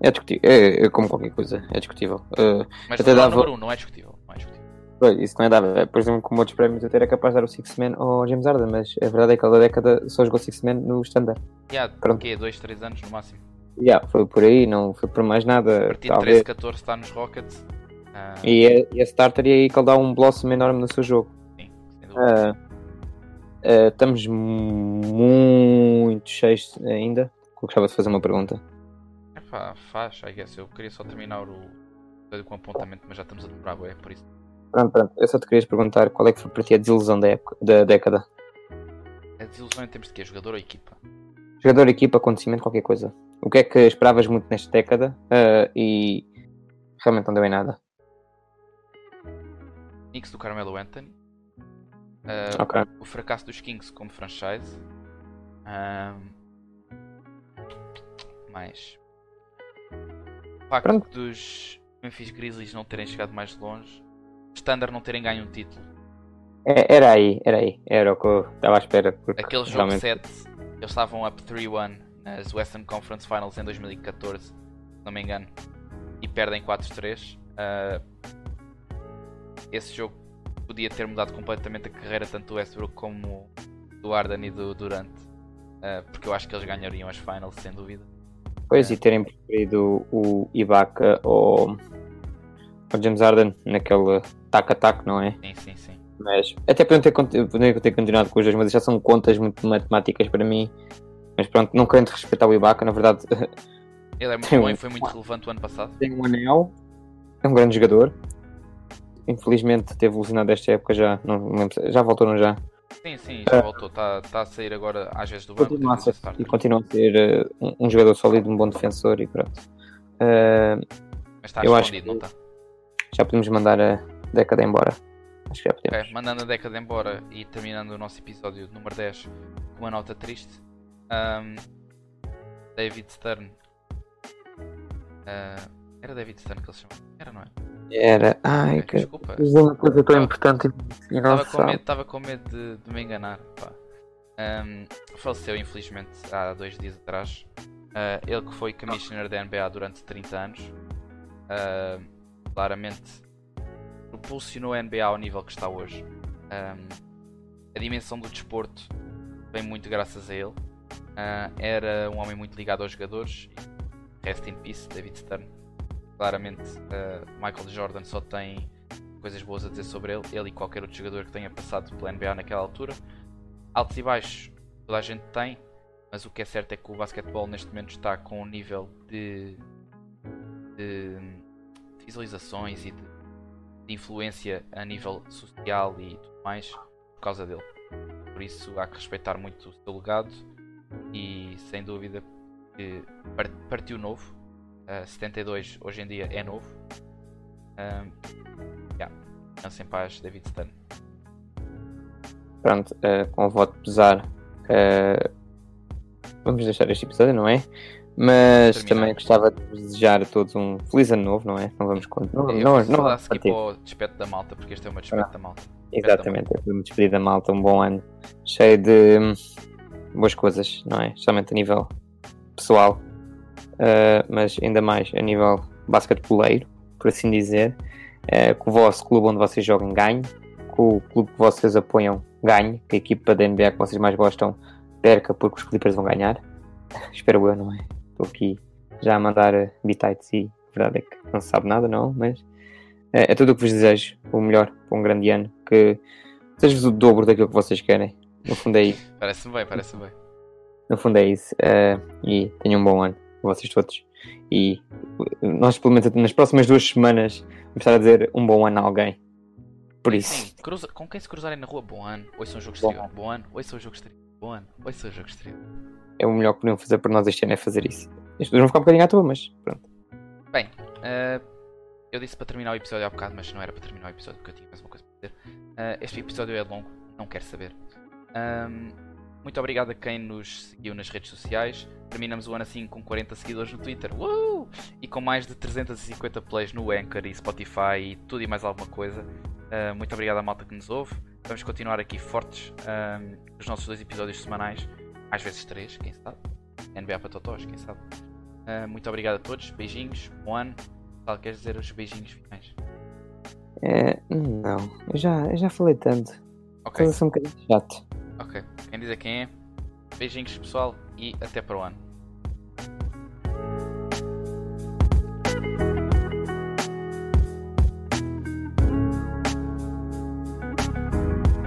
É discutível. É, é como qualquer coisa. É discutível. Uh, Mas Até dava- número 1 um não é discutível. É. Pois, Isso não é dado. É, Por exemplo, como outros prémios, até era capaz de dar o Six Man ao James Harden, mas a verdade é que ele da década só jogou Six Man no standard. Yeah, Pronto. quê? 2, 3 anos no máximo. Yeah, foi por aí, não foi por mais A nada. partir de Talvez. 13, 14 está nos Rockets. Ah, E é, e é starter e aí que ele dá um blossom enorme no seu jogo. sim, sem dúvida. Ah, ah, estamos muito cheios ainda. Eu gostava de fazer uma pergunta. Epá, faz, I guess. Eu queria só terminar o com um apontamento, mas já estamos a demorar, é por isso. Pronto, pronto. Eu só te queria perguntar qual é que foi para ti a desilusão da, época, da década. A desilusão em termos de quê? Jogador ou equipa? Jogador, equipa, acontecimento, qualquer coisa. O que é que esperavas muito nesta década ah, e realmente não deu em nada? Knicks do Carmelo Anthony. Ah, Ok. o fracasso dos Kings como franchise. Mais. O facto Pronto. dos Memphis Grizzlies não terem chegado mais longe. Standard não terem ganho um título. É, era aí, era aí. Era o que eu estava à espera. Porque Aquele jogo realmente 7, eles estavam up 3-1 nas Western Conference Finals em 2014, se não me engano, e perdem 4-3. Ah, esse jogo podia ter mudado completamente a carreira tanto do Westbrook como do Arden e do Durant, Ah, porque eu acho que eles ganhariam as finals sem dúvida. Pois, e terem preferido o Ibaka ou o James Harden naquele tac-a-tac, não é? Sim, sim, sim. Mas até podiam ter, podiam ter continuado com os dois, mas já são contas muito matemáticas para mim. Mas pronto, não querendo respeitar o Ibaka, na verdade, Ele é muito bom um- e foi muito relevante o ano passado. tem um anel, é um grande jogador. Infelizmente teve lesionado esta época já, não lembro, já voltou, não já? Sim, sim, já voltou. Está tá a sair agora às vezes do banco. Continua a ser, e continua a ser eh, um, um jogador sólido, um bom defensor e pronto. Eh, Mas está escondido, que- não está? Já podemos mandar a década embora. Acho que já podemos. Ok, mandando a década embora e terminando o nosso episódio número 10 com uma nota triste. ahm, David Stern. Ah, era David Stern que ele se chamava? Era, não é? Era. Ai, Ok, que. Desculpa. Uma coisa tão importante e não Estava com medo, estava com medo de, de me enganar. pá. Ahm, faleceu infelizmente há dois dias atrás. Ah, ele que foi commissioner da NBA durante 30 anos. Ah, claramente propulsionou a NBA ao nível que está hoje. Ahm, a dimensão do desporto vem muito graças a ele. Ah, era um homem muito ligado aos jogadores. Rest in peace, David Stern. Claramente, ah, Michael Jordan só tem coisas boas a dizer sobre ele, ele e qualquer outro jogador que tenha passado pela NBA naquela altura. Altos e baixos toda a gente tem, mas o que é certo é que o basquetebol neste momento está com um nível de, de visualizações e de, de influência a nível social e tudo mais por causa dele. Por isso há que respeitar muito o seu legado e sem dúvida que par- partiu novo. Uh, 72 hoje em dia é novo. Um, yeah. Em paz, David Stern. Pronto, uh, com o voto pesar, uh, vamos deixar este episódio, não é? Mas também gostava de vos desejar a todos um feliz ano novo, não é? Não vamos con- não, não, não, falar a vamos partir. para o despeto da malta, porque este é o meu despeto da malta. Exatamente, foi uma despedida malta, um bom ano, cheio de hum, boas coisas, não é? Especialmente a nível pessoal, Uh, mas ainda mais a nível basqueteboleiro, por assim dizer, uh, que o vosso clube onde vocês jogam ganhe, que o clube que vocês apoiam ganhe, que a equipa da NBA que vocês mais gostam perca porque os Clippers vão ganhar. Espero eu, não é? Estou aqui já a mandar bitites e a verdade é que não se sabe nada, não, mas uh, é tudo o que vos desejo, o melhor para um grande ano, que seja-vos o dobro daquilo que vocês querem. No fundo é isso. Parece-me bem, parece-me bem. No fundo é isso. Uh, e tenham um bom ano, vocês todos. E nós, pelo menos nas próximas duas semanas, vamos estar a dizer um bom ano a alguém. Por isso, Sim, cruza- com quem se cruzarem na rua, bom ano. Ouçam o jogo Bom exterior. Bom ano. Ouçam o jogo exterior. Bom ano. Ouçam o jogo exterior. É o melhor que podiam fazer para nós este ano é fazer isso. As pessoas vão ficar um bocadinho à toa, mas pronto. Bem, eh, eu disse para terminar o episódio há bocado, mas não era para terminar o episódio porque eu tinha mais uma coisa para dizer. Eh, este episódio é longo, não quero saber. Ahm, muito obrigado a quem nos seguiu nas redes sociais. Terminamos o ano assim com 40 seguidores no Twitter Uh! e com mais de 350 plays no Anchor e Spotify e tudo e mais alguma coisa. Ah, muito obrigado à malta que nos ouve. Vamos continuar aqui fortes ahm, os nossos dois episódios semanais, às vezes três, quem sabe. NBA para Totós, quem sabe. Ah, muito obrigado a todos, beijinhos, bom ano. Tal, queres dizer os beijinhos finais? É, não, eu já, eu já falei tanto. Ok, um bocadinho chato. ok. Quem diz é quem é. Beijinhos pessoal e até para o ano.